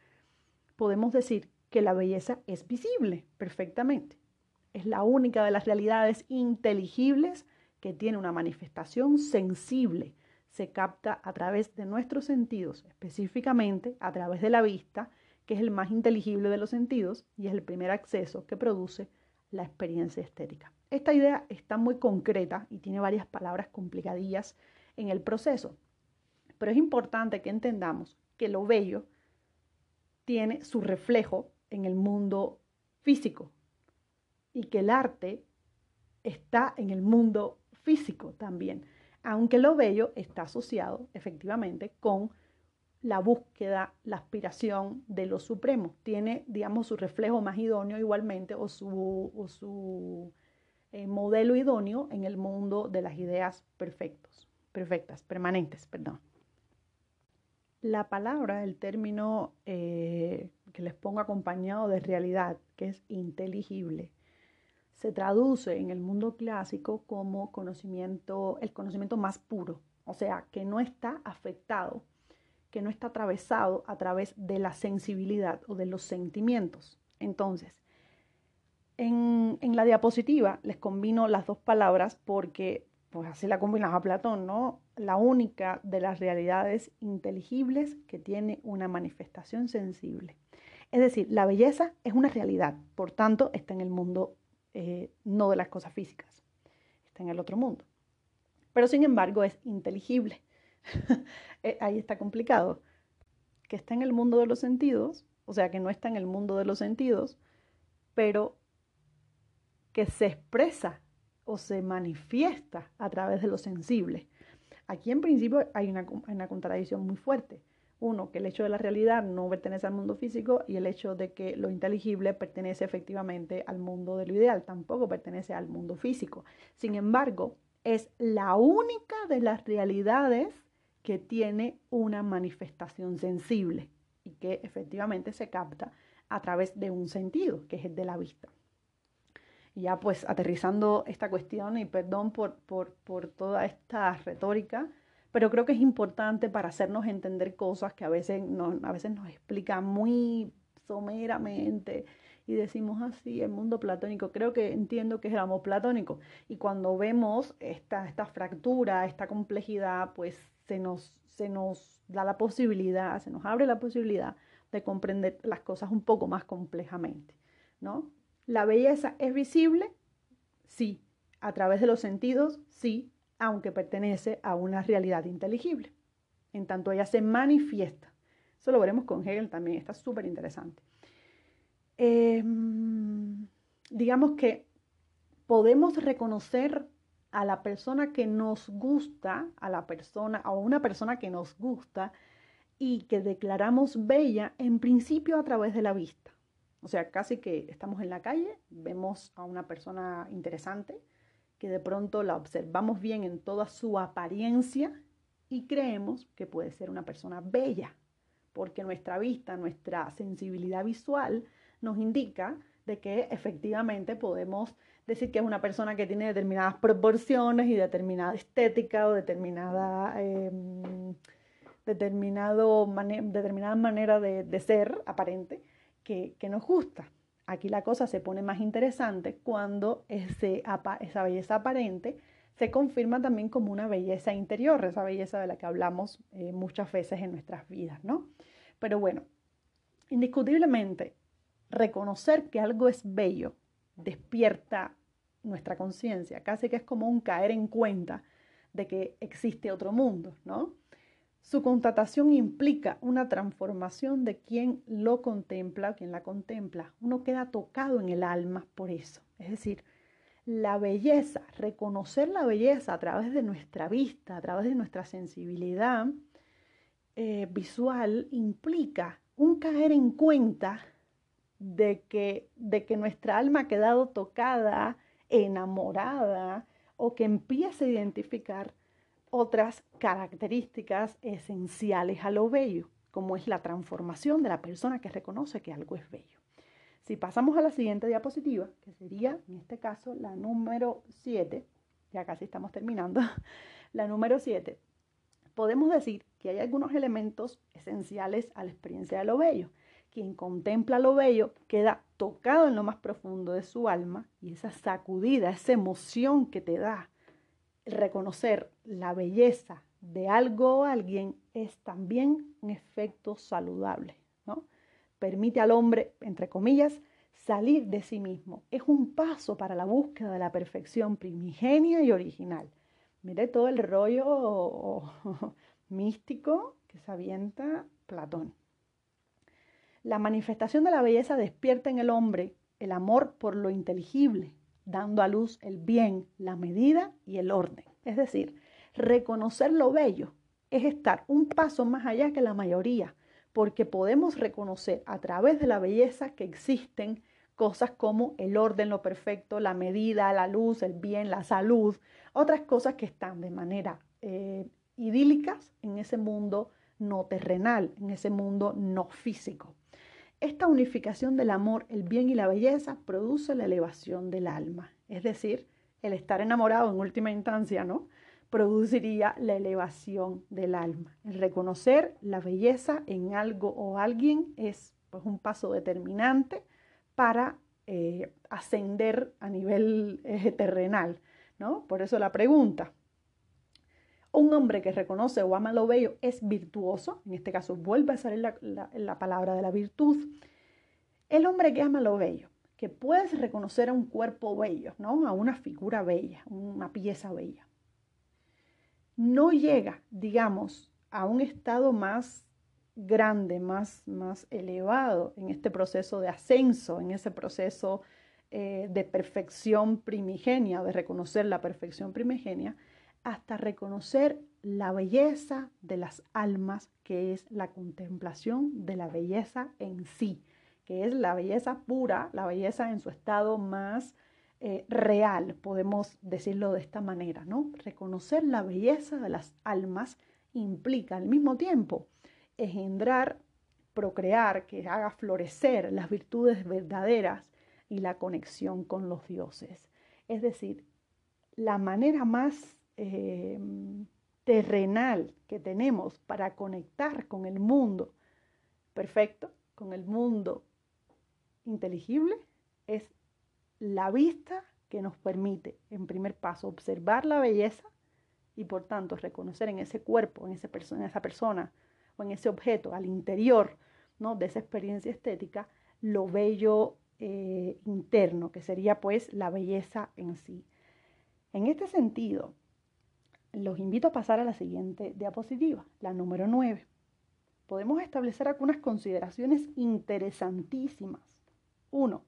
podemos decir que la belleza es visible perfectamente. Es la única de las realidades inteligibles que tiene una manifestación sensible. Se capta a través de nuestros sentidos, específicamente a través de la vista, que es el más inteligible de los sentidos y es el primer acceso que produce la experiencia estética. Esta idea está muy concreta y tiene varias palabras complicadillas en el proceso, pero es importante que entendamos que lo bello tiene su reflejo en el mundo físico y que el arte está en el mundo físico también, aunque lo bello está asociado efectivamente con la búsqueda, la aspiración de lo supremo. Tiene, digamos, su reflejo más idóneo igualmente o su, eh, modelo idóneo en el mundo de las ideas perfectos, perfectas, permanentes, perdón. La palabra, el término eh, que les pongo acompañado de realidad, que es inteligible, se traduce en el mundo clásico como conocimiento, el conocimiento más puro, o sea, que no está afectado, que no está atravesado a través de la sensibilidad o de los sentimientos. Entonces, en, en la diapositiva les combino las dos palabras porque pues así la combinaba Platón, ¿no? La única de las realidades inteligibles que tiene una manifestación sensible. Es decir, la belleza es una realidad, por tanto está en el mundo eh, no de las cosas físicas, está en el otro mundo. Pero sin embargo es inteligible. Eh, ahí está complicado. Que está en el mundo de los sentidos, o sea, que no está en el mundo de los sentidos, pero que se expresa o se manifiesta a través de lo sensible. Aquí en principio hay una, una contradicción muy fuerte. Uno, que el hecho de la realidad no pertenece al mundo físico y el hecho de que lo inteligible pertenece efectivamente al mundo de lo ideal, tampoco pertenece al mundo físico. Sin embargo, es la única de las realidades que tiene una manifestación sensible y que efectivamente se capta a través de un sentido, que es el de la vista. Ya pues aterrizando esta cuestión, y perdón por, por, por toda esta retórica, pero creo que es importante para hacernos entender cosas que a veces, no, a veces nos explican muy someramente y decimos así, el mundo platónico, creo que entiendo que es el amor platónico. Y cuando vemos esta, esta fractura, esta complejidad, pues se nos, se nos da la posibilidad, se nos abre la posibilidad de comprender las cosas un poco más complejamente, ¿no? La belleza es visible, sí, a través de los sentidos, sí, aunque pertenece a una realidad inteligible. En tanto ella se manifiesta. Eso lo veremos con Hegel también, está súper interesante. Em, digamos que podemos reconocer a la persona que nos gusta, a la persona, a una persona que nos gusta y que declaramos bella en principio a través de la vista. O sea, casi que estamos en la calle, vemos a una persona interesante, que de pronto la observamos bien en toda su apariencia y creemos que puede ser una persona bella, porque nuestra vista, nuestra sensibilidad visual nos indica de que efectivamente podemos decir que es una persona que tiene determinadas proporciones y determinada estética o determinada, em, determinado determinada manera de ser aparente que, que nos gusta. Aquí la cosa se pone más interesante cuando ese, esa belleza aparente se confirma también como una belleza interior, esa belleza de la que hablamos eh, muchas veces en nuestras vidas, ¿no? Pero bueno, indiscutiblemente, reconocer que algo es bello despierta nuestra conciencia, casi que es como un caer en cuenta de que existe otro mundo, ¿no? Su constatación implica una transformación de quien lo contempla, quien la contempla. Uno queda tocado en el alma por eso. Es decir, la belleza, reconocer la belleza a través de nuestra vista, a través de nuestra sensibilidad eh, visual, implica un caer en cuenta de que, de que nuestra alma ha quedado tocada, enamorada, o que empiece a identificar otras características esenciales a lo bello, como es la transformación de la persona que reconoce que algo es bello. Si pasamos a la siguiente diapositiva, que sería en este caso la número 7, ya casi estamos terminando, la número 7, podemos decir que hay algunos elementos esenciales a la experiencia de lo bello. Quien contempla lo bello queda tocado en lo más profundo de su alma y esa sacudida, esa emoción que te da reconocer la belleza de algo o alguien es también un efecto saludable, ¿no? Permite al hombre, entre comillas, salir de sí mismo. Es un paso para la búsqueda de la perfección primigenia y original. Mire todo el rollo místico que se avienta Platón. La manifestación de la belleza despierta en el hombre el amor por lo inteligible, dando a luz el bien, la medida y el orden. Es decir, reconocer lo bello es estar un paso más allá que la mayoría, porque podemos reconocer a través de la belleza que existen cosas como el orden, lo perfecto, la medida, la luz, el bien, la salud, otras cosas que están de manera eh, idílicas en ese mundo no terrenal, en ese mundo no físico. Esta unificación del amor, el bien y la belleza produce la elevación del alma, es decir, el estar enamorado en última instancia, ¿no? Produciría la elevación del alma. El reconocer la belleza en algo o alguien es pues, un paso determinante para eh, ascender a nivel eh, terrenal, ¿no? Por eso la pregunta. Un hombre que reconoce o ama lo bello es virtuoso, en este caso vuelve a salir la, la palabra de la virtud. El hombre que ama lo bello que puedes reconocer a un cuerpo bello, ¿no? A una figura bella, una pieza bella. No llega, digamos, a un estado más grande, más, más elevado en este proceso de ascenso, en ese proceso eh, de perfección primigenia, de reconocer la perfección primigenia, hasta reconocer la belleza de las almas, que es la contemplación de la belleza en sí, que es la belleza pura, la belleza en su estado más eh, real, podemos decirlo de esta manera, ¿no? Reconocer la belleza de las almas implica al mismo tiempo engendrar, procrear, que haga florecer las virtudes verdaderas y la conexión con los dioses. Es decir, la manera más eh, terrenal que tenemos para conectar con el mundo perfecto, con el mundo inteligible es la vista que nos permite, en primer paso, observar la belleza y por tanto reconocer en ese cuerpo, en, esa persona o en ese objeto, al interior ¿no? de esa experiencia estética, lo bello eh, interno, que sería pues la belleza en sí. En este sentido, los invito a pasar a la siguiente diapositiva, la número 9. Podemos establecer algunas consideraciones interesantísimas uno,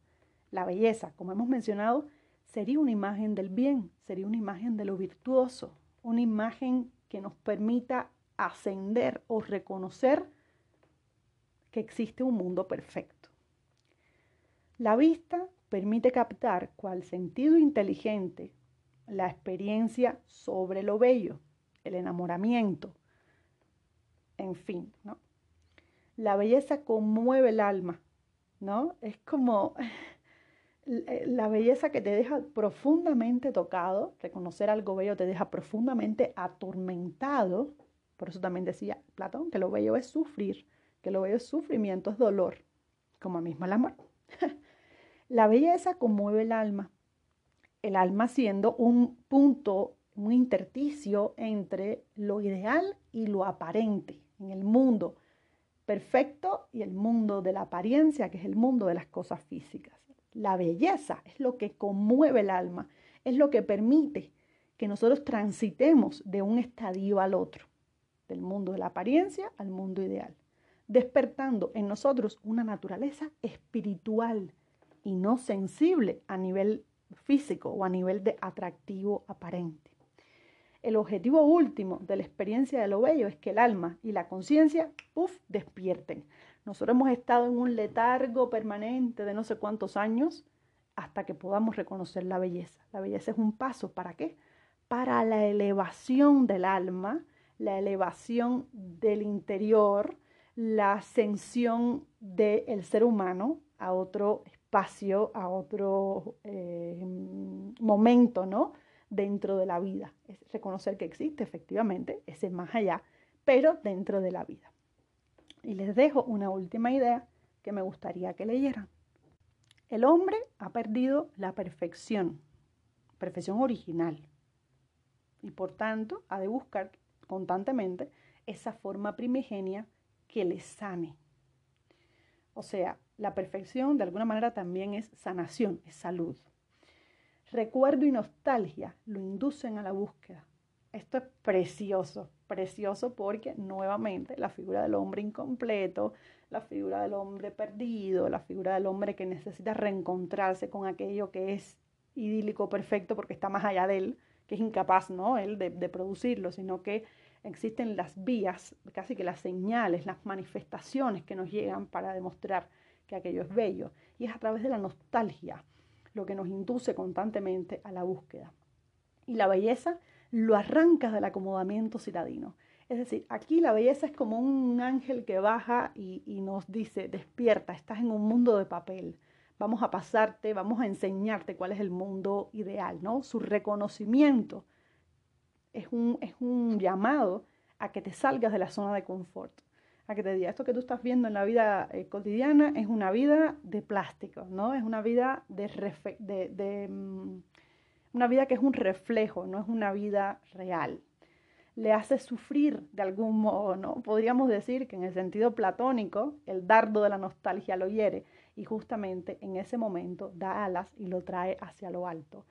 la belleza, como hemos mencionado, sería una imagen del bien, sería una imagen de lo virtuoso, una imagen que nos permita ascender o reconocer que existe un mundo perfecto. La vista permite captar cual sentido inteligente la experiencia sobre lo bello, el enamoramiento, en fin, ¿no? La belleza conmueve el alma, ¿no? Es como eh, la belleza que te deja profundamente tocado, reconocer algo bello te deja profundamente atormentado. Por eso también decía Platón que lo bello es sufrir, que lo bello es sufrimiento, es dolor, como mismo el amor. la belleza conmueve el alma, el alma siendo un punto, un intersticio entre lo ideal y lo aparente en el mundo perfecto y el mundo de la apariencia, que es el mundo de las cosas físicas. La belleza es lo que conmueve el alma, es lo que permite que nosotros transitemos de un estadio al otro, del mundo de la apariencia al mundo ideal, despertando en nosotros una naturaleza espiritual y no sensible a nivel físico o a nivel de atractivo aparente. El objetivo último de la experiencia de lo bello es que el alma y la conciencia, puff, despierten. Nosotros hemos estado en un letargo permanente de no sé cuántos años hasta que podamos reconocer la belleza. La belleza es un paso, ¿para qué? Para la elevación del alma, la elevación del interior, la ascensión del ser humano a otro a otro eh, momento, ¿no? Dentro de la vida. Es reconocer que existe efectivamente ese más allá, pero dentro de la vida. Y les dejo una última idea que me gustaría que leyeran. El hombre ha perdido la perfección, perfección original, y por tanto ha de buscar constantemente esa forma primigenia que le sane. O sea, la perfección de alguna manera también es sanación, es salud. Recuerdo y nostalgia lo inducen a la búsqueda. Esto es precioso, precioso porque nuevamente la figura del hombre incompleto, la figura del hombre perdido, la figura del hombre que necesita reencontrarse con aquello que es idílico, perfecto, porque está más allá de él, que es incapaz, ¿no? Él de, de producirlo, sino que existen las vías, casi que las señales, las manifestaciones que nos llegan para demostrar que aquello es bello. Y es a través de la nostalgia lo que nos induce constantemente a la búsqueda. Y la belleza lo arranca del acomodamiento citadino. Es decir, aquí la belleza es como un ángel que baja y, nos dice, despierta, estás en un mundo de papel, vamos a pasarte, vamos a enseñarte cuál es el mundo ideal, ¿no? Su reconocimiento es un, es un llamado a que te salgas de la zona de confort, a que te diga, esto que tú estás viendo en la vida eh, cotidiana es una vida de plástico, ¿no? Es una vida de, de, mm, una vida que es un reflejo, no es una vida real le hace sufrir de algún modo, ¿no? Podríamos decir que en el sentido platónico, el dardo de la nostalgia lo hiere y justamente en ese momento da alas y lo trae hacia lo alto.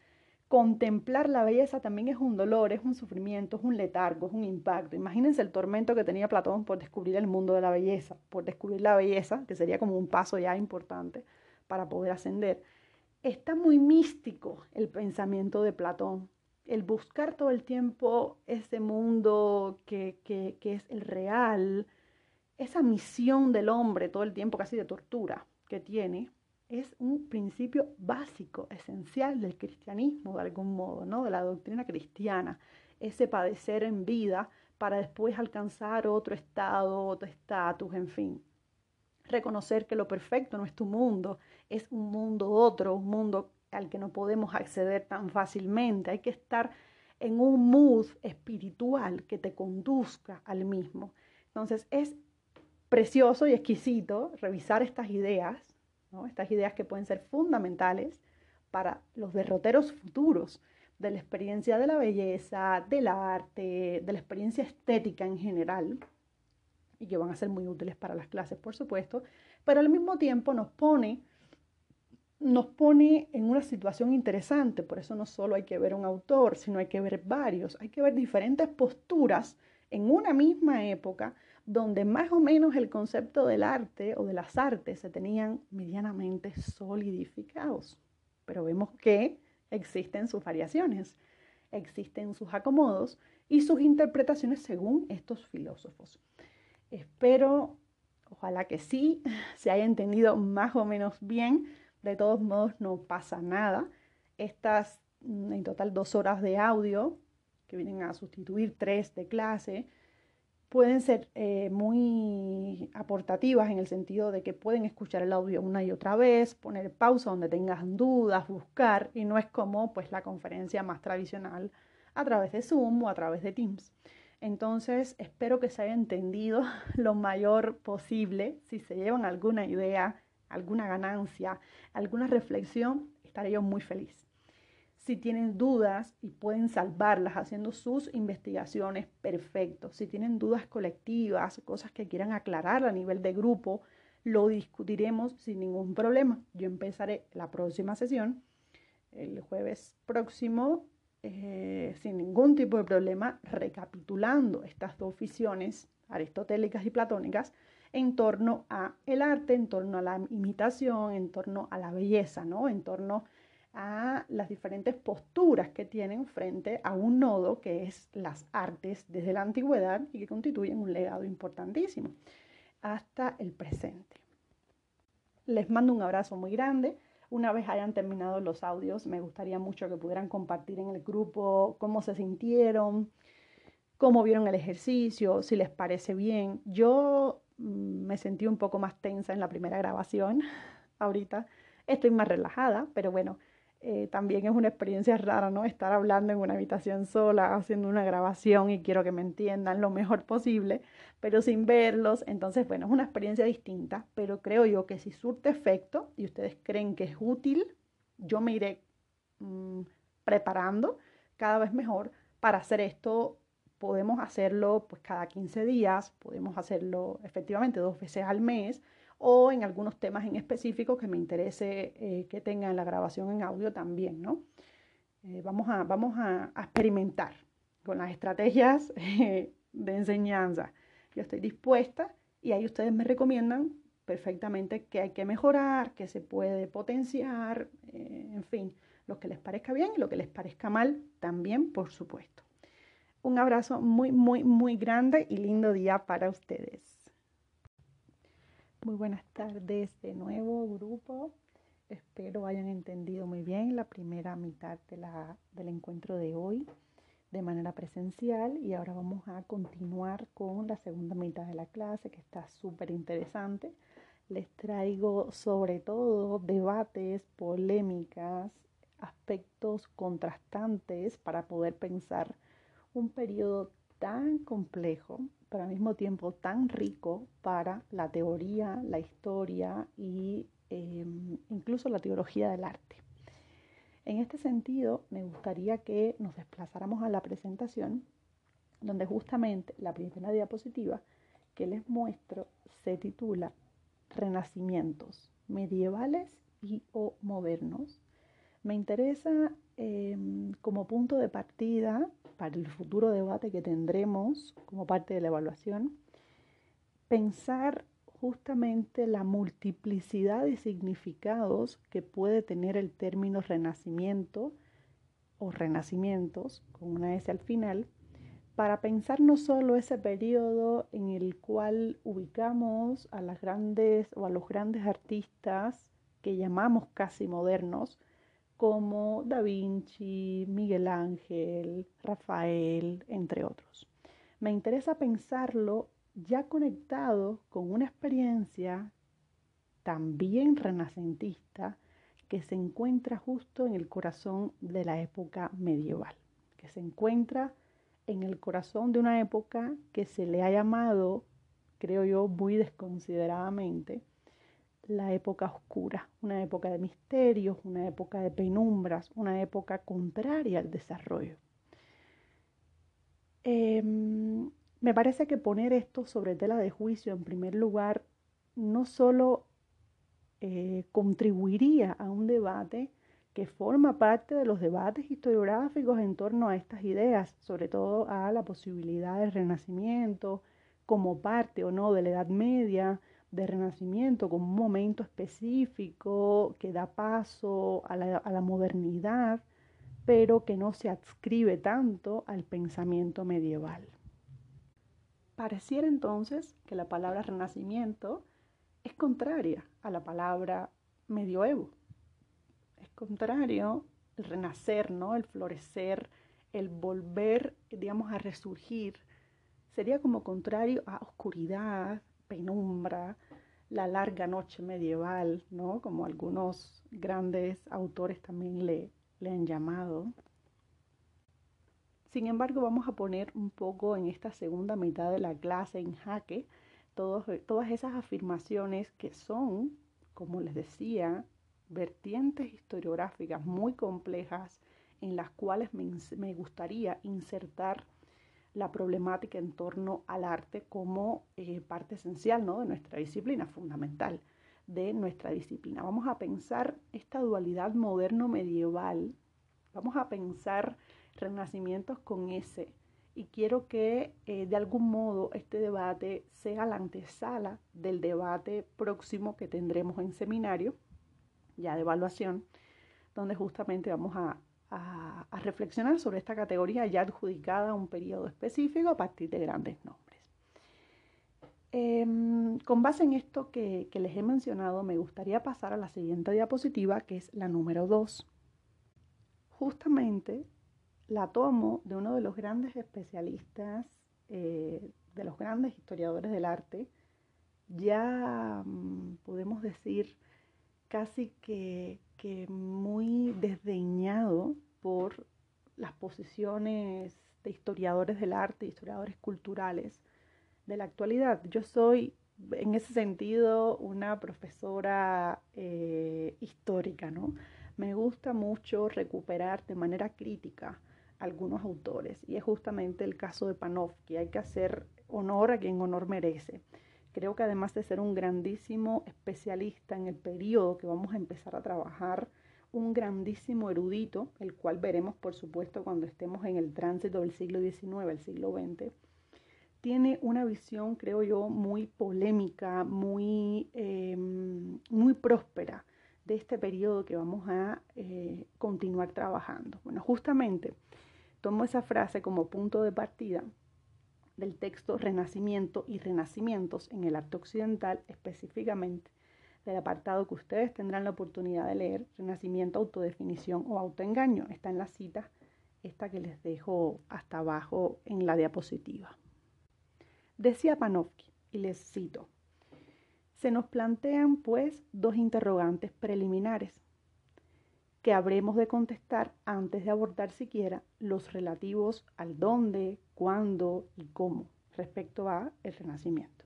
Contemplar la belleza también es un dolor, es un sufrimiento, es un letargo, es un impacto. Imagínense el tormento que tenía Platón por descubrir el mundo de la belleza, por descubrir la belleza, que sería como un paso ya importante para poder ascender. Está muy místico el pensamiento de Platón, el buscar todo el tiempo ese mundo que, es el real, esa misión del hombre todo el tiempo casi de tortura que tiene, es un principio básico, esencial del cristianismo de algún modo, ¿no? De la doctrina cristiana, ese padecer en vida para después alcanzar otro estado, otro estatus, en fin. Reconocer que lo perfecto no es tu mundo, es un mundo otro, un mundo al que no podemos acceder tan fácilmente. Hay que estar en un mood espiritual que te conduzca al mismo. Entonces es precioso y exquisito revisar estas ideas, estas ideas que pueden ser fundamentales para los derroteros futuros de la experiencia de la belleza, del arte, de la experiencia estética en general, y que van a ser muy útiles para las clases, por supuesto, pero al mismo tiempo nos pone nos pone en una situación interesante. Por eso no solo hay que ver un autor, sino hay que ver varios. Hay que ver diferentes posturas en una misma época donde más o menos el concepto del arte o de las artes se tenían medianamente solidificados. Pero vemos que existen sus variaciones, existen sus acomodos y sus interpretaciones según estos filósofos. Espero, ojalá que sí, se haya entendido más o menos bien de todos modos, no pasa nada. Estas, en total, dos horas de audio, que vienen a sustituir tres de clase, pueden ser eh, muy aportativas en el sentido de que pueden escuchar el audio una y otra vez, poner pausa donde tengas dudas, buscar, y no es como pues la conferencia más tradicional a través de Zoom o a través de Teams. Entonces, espero que se haya entendido lo mayor posible. Si se llevan alguna idea, alguna ganancia, alguna reflexión, estaré yo muy feliz. Si tienen dudas y pueden salvarlas haciendo sus investigaciones, perfecto. Si tienen dudas colectivas, cosas que quieran aclarar a nivel de grupo, lo discutiremos sin ningún problema. Yo empezaré la próxima sesión el jueves próximo eh, sin ningún tipo de problema, recapitulando estas dos visiones aristotélicas y platónicas en torno a el arte, en torno a la imitación, en torno a la belleza, ¿no? En torno a las diferentes posturas que tienen frente a un nodo que es las artes desde la antigüedad y que constituyen un legado importantísimo hasta el presente. Les mando un abrazo muy grande. Una vez hayan terminado los audios, me gustaría mucho que pudieran compartir en el grupo cómo se sintieron, cómo vieron el ejercicio, si les parece bien. Yo mm, me sentí un poco más tensa en la primera grabación. Ahorita estoy más relajada, pero bueno, eh, también es una experiencia rara, ¿no? Estar hablando en una habitación sola, haciendo una grabación y quiero que me entiendan lo mejor posible, pero sin verlos. Entonces, bueno, es una experiencia distinta, pero creo yo que si surte efecto y ustedes creen que es útil, yo me iré mm, preparando cada vez mejor para hacer esto. Podemos hacerlo pues cada 15 días, podemos hacerlo efectivamente dos veces al mes o en algunos temas en específico que me interese eh, que tengan la grabación en audio también, ¿no? Eh, vamos a, vamos a, experimentar con las estrategias eh, de enseñanza. Yo estoy dispuesta y ahí ustedes me recomiendan perfectamente que hay que mejorar, que se puede potenciar, en fin, lo que les parezca bien y lo que les parezca mal también, por supuesto. Un abrazo muy, muy, muy grande y lindo día para ustedes. Muy buenas tardes de nuevo, grupo. Espero hayan entendido muy bien la primera mitad de la, del encuentro de hoy de manera presencial y ahora vamos a continuar con la segunda mitad de la clase que está súper interesante. Les traigo sobre todo debates, polémicas, aspectos contrastantes para poder pensar un periodo tan complejo pero al mismo tiempo tan rico para la teoría, la historia e incluso la teología del arte. En este sentido, me gustaría que nos desplazáramos a la presentación, donde justamente la primera diapositiva que les muestro se titula Renacimientos medievales y o modernos. Me interesa em, como punto de partida para el futuro debate que tendremos como parte de la evaluación, pensar justamente la multiplicidad de significados que puede tener el término renacimiento o renacimientos, con una S al final, para pensar no solo ese periodo en el cual ubicamos a las grandes o a los grandes artistas que llamamos casi modernos, como Da Vinci, Miguel Ángel, Rafael, entre otros. Me interesa pensarlo ya conectado con una experiencia también renacentista que se encuentra justo en el corazón de la época medieval, que se encuentra en el corazón de una época que se le ha llamado, creo yo, muy desconsideradamente, la época oscura, una época de misterios, una época de penumbras, una época contraria al desarrollo. Em, me parece que poner esto sobre tela de juicio, en primer lugar, no solo eh, contribuiría a un debate que forma parte de los debates historiográficos en torno a estas ideas, sobre todo a la posibilidad del renacimiento como parte o no de la Edad Media, de renacimiento como un momento específico que da paso a la, modernidad, pero que no se adscribe tanto al pensamiento medieval. Pareciera entonces que la palabra renacimiento es contraria a la palabra medioevo. Es contrario el renacer, ¿no? El florecer, el volver, digamos, a resurgir. Sería como contrario a oscuridad, penumbra, la larga noche medieval, ¿no? Como algunos grandes autores también le, le han llamado. Sin embargo, vamos a poner un poco en esta segunda mitad de la clase en jaque todas esas afirmaciones que son, como les decía, vertientes historiográficas muy complejas en las cuales me, me gustaría insertar la problemática en torno al arte como eh, parte esencial ¿no? de nuestra disciplina, fundamental de nuestra disciplina. Vamos a pensar esta dualidad moderno-medieval, vamos a pensar renacimientos con S. Y quiero que eh, de algún modo este debate sea la antesala del debate próximo que tendremos en seminario, ya de evaluación, donde justamente vamos a, reflexionar sobre esta categoría ya adjudicada a un periodo específico a partir de grandes nombres. Em, con base en esto que, que les he mencionado, me gustaría pasar a la siguiente diapositiva, que es la número 2. Justamente la tomo de uno de los grandes especialistas, eh, de los grandes historiadores del arte, ya mm, podemos decir casi que, muy desdeñado por las posiciones de historiadores del arte, historiadores culturales de la actualidad. Yo soy en ese sentido una profesora eh, histórica, ¿no? Me gusta mucho recuperar de manera crítica algunos autores. Y es justamente el caso de Panofsky. Hay que hacer honor a quien honor merece. Creo que además de ser un grandísimo especialista en el periodo que vamos a empezar a trabajar, un grandísimo erudito, el cual veremos por supuesto cuando estemos en el tránsito del siglo XIX al siglo XX, tiene una visión, creo yo, muy polémica, muy, em, muy próspera de este periodo que vamos a eh, continuar trabajando. Bueno, justamente Tomo esa frase como punto de partida del texto Renacimiento y Renacimientos en el arte occidental, específicamente del apartado que ustedes tendrán la oportunidad de leer, Renacimiento, Autodefinición o Autoengaño. Está en la cita, esta que les dejo hasta abajo en la diapositiva. Decía Panofsky, y les cito, se nos plantean pues dos interrogantes preliminares que habremos de contestar antes de abordar siquiera los relativos al dónde, cuándo y cómo respecto a el renacimiento.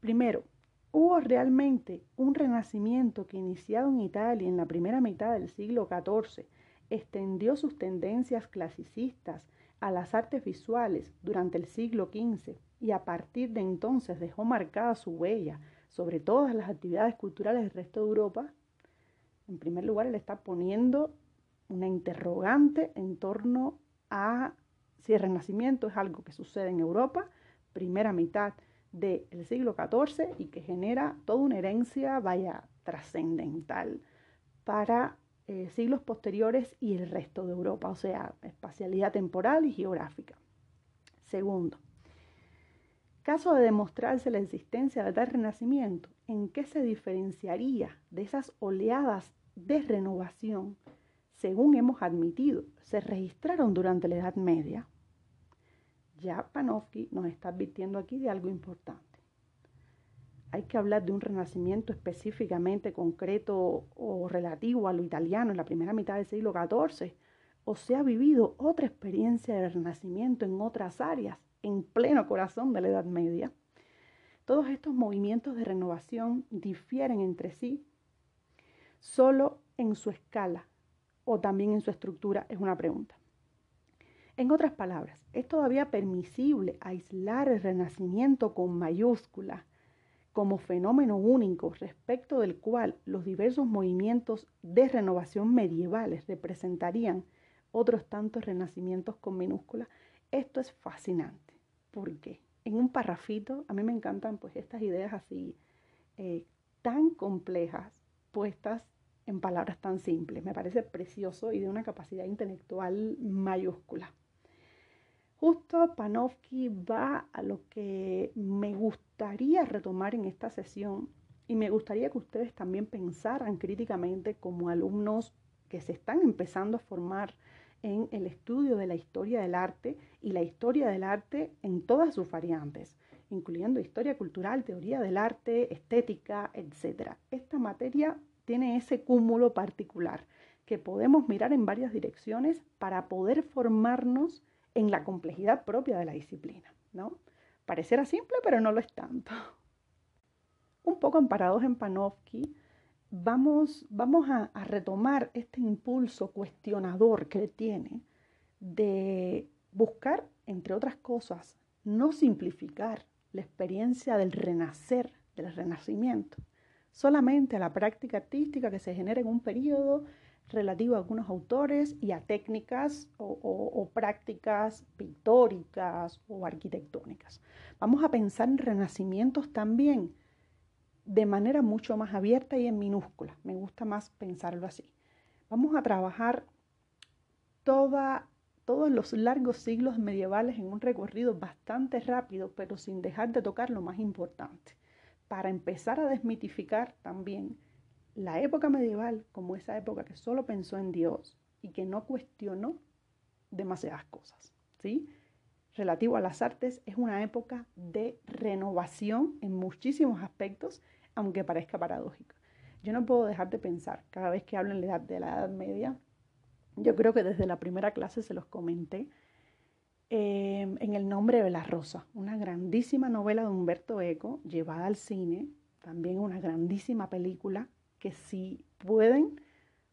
Primero, ¿hubo realmente un renacimiento que iniciado en Italia en la primera mitad del siglo XIV extendió sus tendencias clasicistas a las artes visuales durante el siglo XV y a partir de entonces dejó marcada su huella sobre todas las actividades culturales del resto de Europa? En primer lugar, él está poniendo una interrogante en torno a si el renacimiento es algo que sucede en Europa, primera mitad del siglo XIV, y que genera toda una herencia, vaya, trascendental para eh, siglos posteriores y el resto de Europa, o sea, espacialidad temporal y geográfica. Segundo, caso de demostrarse la existencia de tal renacimiento, ¿en qué se diferenciaría de esas oleadas de renovación, según hemos admitido, se registraron durante la Edad Media, ya Panofsky nos está advirtiendo aquí de algo importante. Hay que hablar de un renacimiento específicamente concreto o relativo a lo italiano en la primera mitad del siglo XIV, o se ha vivido otra experiencia de renacimiento en otras áreas, en pleno corazón de la Edad Media. Todos estos movimientos de renovación difieren entre sí solo en su escala o también en su estructura es una pregunta. En otras palabras, es todavía permisible aislar el renacimiento con mayúscula como fenómeno único respecto del cual los diversos movimientos de renovación medievales representarían otros tantos renacimientos con minúscula. Esto es fascinante porque en un parrafito a mí me encantan pues estas ideas así eh, tan complejas puestas en palabras tan simples. Me parece precioso y de una capacidad intelectual mayúscula. Justo Panofsky va a lo que me gustaría retomar en esta sesión y me gustaría que ustedes también pensaran críticamente como alumnos que se están empezando a formar en el estudio de la historia del arte y la historia del arte en todas sus variantes, incluyendo historia cultural, teoría del arte, estética, etc. Esta materia tiene ese cúmulo particular que podemos mirar en varias direcciones para poder formarnos en la complejidad propia de la disciplina, ¿no? Parecerá simple, pero no lo es tanto. Un poco amparados en Panofsky, vamos, vamos a, retomar este impulso cuestionador que tiene de buscar, entre otras cosas, no simplificar la experiencia del renacer, del renacimiento, solamente a la práctica artística que se genera en un periodo relativo a algunos autores y a técnicas o, prácticas pictóricas o arquitectónicas. Vamos a pensar en renacimientos también de manera mucho más abierta y en minúscula. Me gusta más pensarlo así. Vamos a trabajar todos los largos siglos medievales en un recorrido bastante rápido, pero sin dejar de tocar lo más importante, para empezar a desmitificar también la época medieval como esa época que solo pensó en Dios y que no cuestionó demasiadas cosas, ¿sí? Relativo a las artes es una época de renovación en muchísimos aspectos, aunque parezca paradójico. Yo no puedo dejar de pensar, cada vez que hablo en la edad de la Edad Media, yo creo que desde la primera clase se los comenté, eh, en el nombre de la Rosa, una grandísima novela de Humberto Eco llevada al cine, también una grandísima película que si pueden,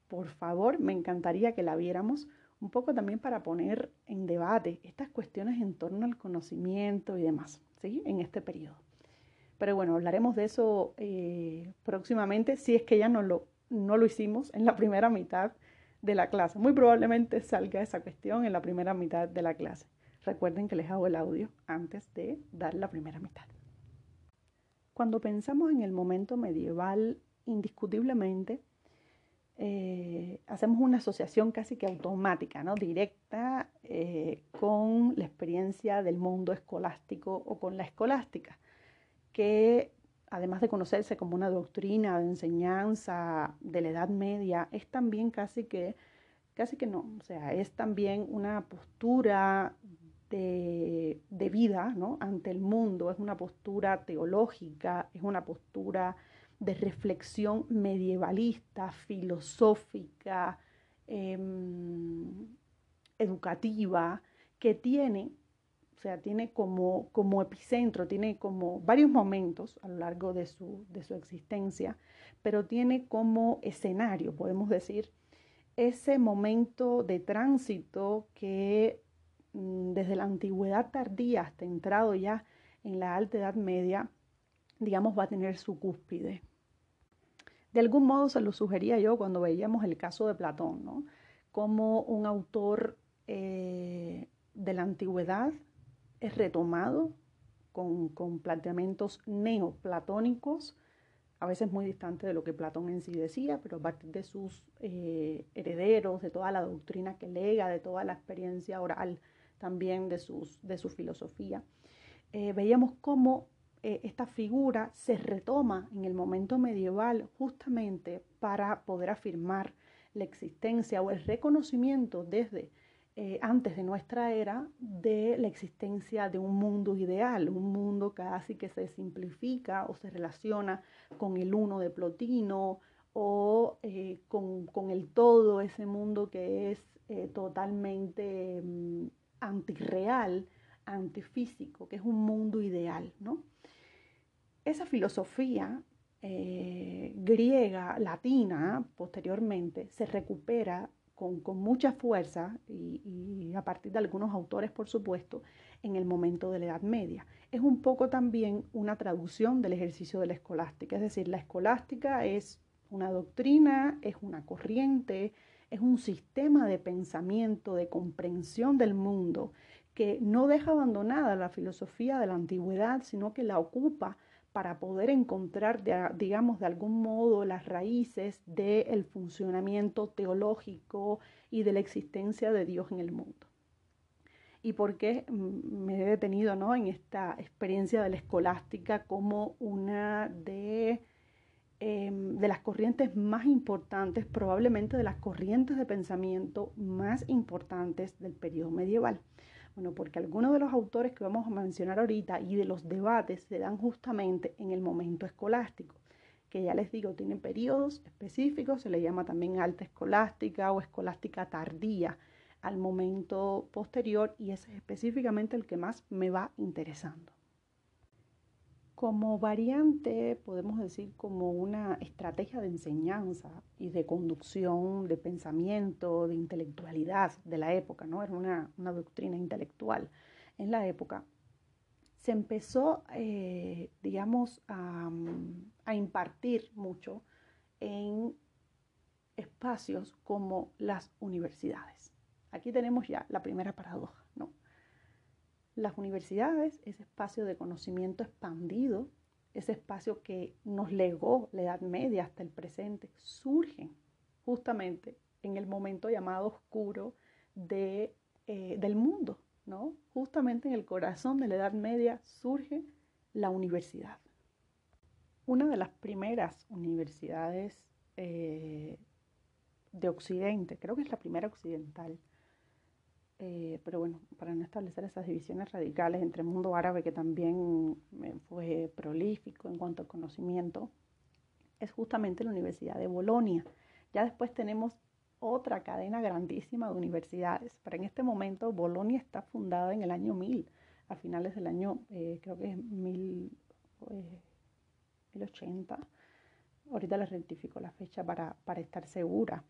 por favor, me encantaría que la viéramos un poco también para poner en debate estas cuestiones en torno al conocimiento y demás, ¿sí? En este periodo. Pero bueno, hablaremos de eso eh, próximamente, si es que ya no lo, no lo hicimos en la primera mitad de la clase. Muy probablemente salga esa cuestión en la primera mitad de la clase. Recuerden que les hago el audio antes de dar la primera mitad. Cuando pensamos en el momento medieval indiscutiblemente eh, hacemos una asociación casi que automática, ¿no? directa eh, con la experiencia del mundo escolástico o con la escolástica, que además de conocerse como una doctrina de enseñanza de la Edad Media, es también casi que, casi que no, o sea, es también una postura de, de vida ¿no? ante el mundo, es una postura teológica, es una postura de reflexión medievalista, filosófica, em, educativa, que tiene, sea, tiene como, como, epicentro, tiene como varios momentos a lo largo de su, de su existencia, pero tiene como escenario, podemos decir, ese momento de tránsito que mm, desde la antigüedad tardía hasta entrado ya en la alta edad media, digamos, va a tener su cúspide. De algún modo se lo sugería yo cuando veíamos el caso de Platón, ¿no? Como un autor eh, de la antigüedad es retomado con, planteamientos neoplatónicos, a veces muy distantes de lo que Platón en sí decía, pero a partir de sus eh, herederos, de toda la doctrina que lega, de toda la experiencia oral también de, sus, de su filosofía, eh, veíamos cómo eh, esta figura se retoma en el momento medieval justamente para poder afirmar la existencia o el reconocimiento desde eh, antes de nuestra era de la existencia de un mundo ideal, un mundo casi que se simplifica o se relaciona con el uno de Plotino o eh, con, el todo, ese mundo que es totalmente mm, antirreal, antifísico, que es un mundo ideal, ¿no? esa filosofía eh, griega, latina, posteriormente, se recupera con, mucha fuerza y, a partir de algunos autores, por supuesto, en el momento de la Edad Media. Es un poco también una traducción del ejercicio de la escolástica, es decir, la escolástica es una doctrina, es una corriente, es un sistema de pensamiento, de comprensión del mundo que no deja abandonada la filosofía de la antigüedad, sino que la ocupa para poder encontrar, digamos, de algún modo las raíces del funcionamiento teológico y de la existencia de Dios en el mundo. ¿Y por qué me he detenido ¿no? en esta experiencia de la escolástica como una de, em, de las corrientes más importantes, probablemente de las corrientes de pensamiento más importantes del periodo medieval? Bueno, porque algunos de los autores que vamos a mencionar ahorita y de los debates se dan justamente en el momento escolástico, que ya les digo, tienen periodos específicos, se le llama también alta escolástica o escolástica tardía al momento posterior y ese es específicamente el que más me va interesando. Como variante, podemos decir como una estrategia de enseñanza y de conducción, de pensamiento, de intelectualidad de la época, ¿no? Era una, doctrina intelectual en la época. Se empezó, eh, digamos, a, impartir mucho en espacios como las universidades. Aquí tenemos ya la primera paradoja. Las universidades, ese espacio de conocimiento expandido, ese espacio que nos legó la Edad Media hasta el presente, surgen justamente en el momento llamado oscuro de, eh, del mundo, ¿no? Justamente en el corazón de la Edad Media surge la universidad. Una de las primeras universidades eh, de Occidente, creo que es la primera occidental, eh, pero bueno, para no establecer esas divisiones radicales entre el mundo árabe, que también fue prolífico en cuanto al conocimiento, es justamente la Universidad de Bolonia. Ya después tenemos otra cadena grandísima de universidades, pero en este momento Bolonia está fundada en el año 1000, a finales del año, eh, creo que es 1000, 1080. Eh, Ahorita les rectifico la fecha para, para estar segura.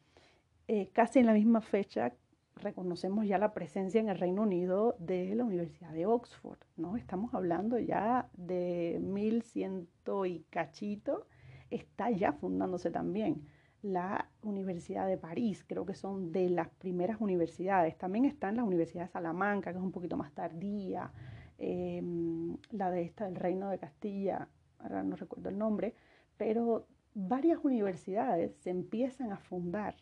casi en la misma fecha reconocemos ya la presencia en el Reino Unido de la Universidad de Oxford, ¿no? Estamos hablando ya de 1100 y cachito, está ya fundándose también. La Universidad de París, creo que son de las primeras universidades. También están las Universidades de Salamanca, que es un poquito más tardía, em, la de esta del Reino de Castilla, ahora no recuerdo el nombre, pero varias universidades se empiezan a fundar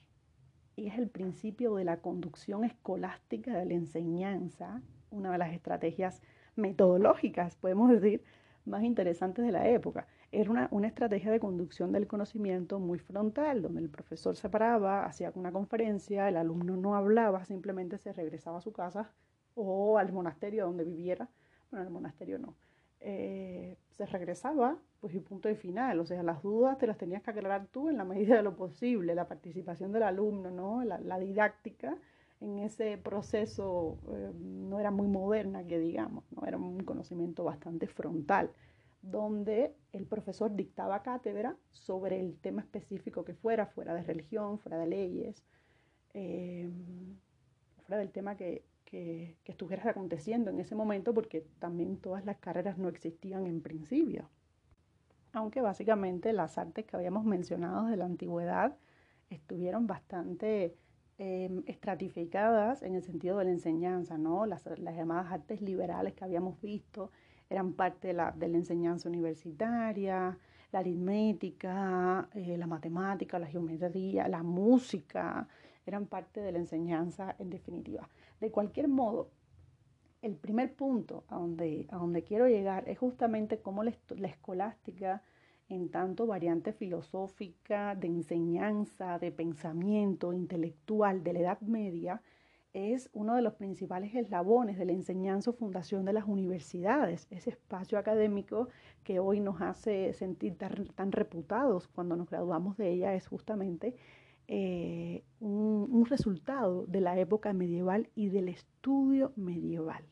y es el principio de la conducción escolástica de la enseñanza, una de las estrategias metodológicas, podemos decir, más interesantes de la época. Era una, una, estrategia de conducción del conocimiento muy frontal, donde el profesor se paraba, hacía una conferencia, el alumno no hablaba, simplemente se regresaba a su casa o al monasterio donde viviera. Bueno, al monasterio no, eh, se regresaba, pues y punto de final. O sea, las dudas te las tenías que aclarar tú en la medida de lo posible, la participación del alumno, ¿no? La, didáctica en ese proceso eh, no era muy moderna, que digamos, ¿no? Era un conocimiento bastante frontal, donde el profesor dictaba cátedra sobre el tema específico que fuera, fuera de religión, fuera de leyes, eh, fuera del tema que, que, estuvieras aconteciendo en ese momento, porque también todas las carreras no existían en principio. Aunque básicamente las artes que habíamos mencionado de la antigüedad estuvieron bastante em, estratificadas en el sentido de la enseñanza, ¿no? Las, llamadas artes liberales que habíamos visto eran parte de la, de la enseñanza universitaria, la aritmética, eh, la matemática, la geometría, la música, eran parte de la enseñanza en definitiva. De cualquier modo, el primer punto a donde, quiero llegar es justamente cómo la, escolástica, en tanto variante filosófica, de enseñanza, de pensamiento intelectual de la Edad Media, es uno de los principales eslabones de la enseñanza o fundación de las universidades, ese espacio académico que hoy nos hace sentir tan reputados cuando nos graduamos de ella, es justamente eh, un, resultado de la época medieval y del estudio medieval.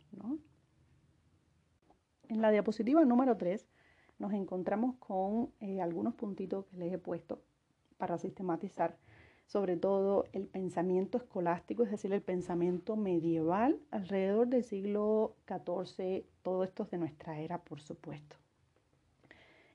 En la diapositiva número 3 nos encontramos con eh, algunos puntitos que les he puesto para sistematizar sobre todo el pensamiento escolástico, es decir, el pensamiento medieval alrededor del siglo XIV, todo esto es de nuestra era, por supuesto.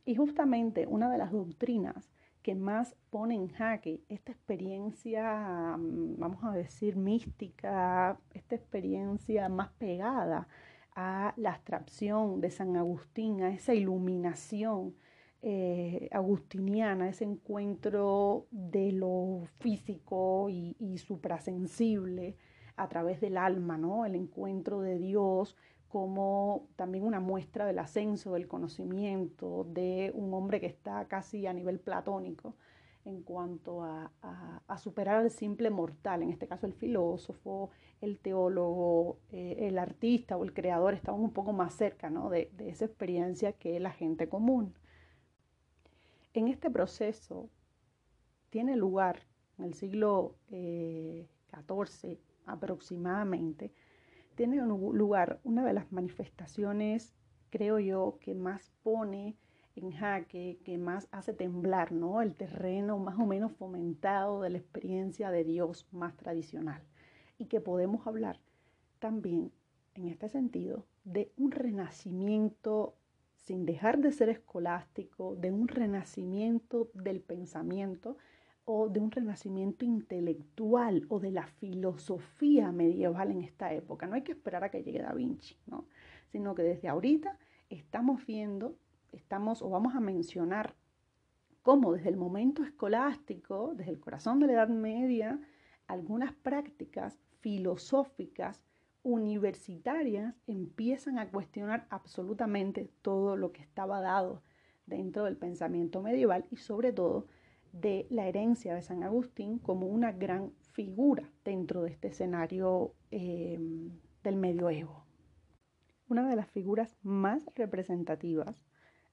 Y justamente una de las doctrinas que más pone en jaque esta experiencia, mm, vamos a decir, mística, esta experiencia más pegada a la abstracción de San Agustín, a esa iluminación eh, agustiniana, ese encuentro de lo físico y, y suprasensible a través del alma, ¿no? El encuentro de Dios como también una muestra del ascenso del conocimiento de un hombre que está casi a nivel platónico en cuanto a, superar al simple mortal, en este caso el filósofo, el teólogo, eh, el artista o el creador, estaban un poco más cerca de, esa experiencia que la gente común. En este proceso tiene lugar en el siglo XIV eh, aproximadamente, tiene lugar una de las manifestaciones, creo yo, que más pone en jaque, que más hace temblar, ¿no? El terreno más o menos fomentado de la experiencia de Dios más tradicional. Y que podemos hablar también, en este sentido, de un renacimiento sin dejar de ser escolástico, de un renacimiento del pensamiento o de un renacimiento intelectual o de la filosofía medieval en esta época. No hay que esperar a que llegue Da Vinci, ¿no? sino que desde ahorita estamos viendo, estamos o vamos a mencionar cómo desde el momento escolástico, desde el corazón de la Edad Media, algunas prácticas filosóficas universitarias empiezan a cuestionar absolutamente todo lo que estaba dado dentro del pensamiento medieval y sobre todo de la herencia de San Agustín como una gran figura dentro de este escenario eh, del medioevo. Una de las figuras más representativas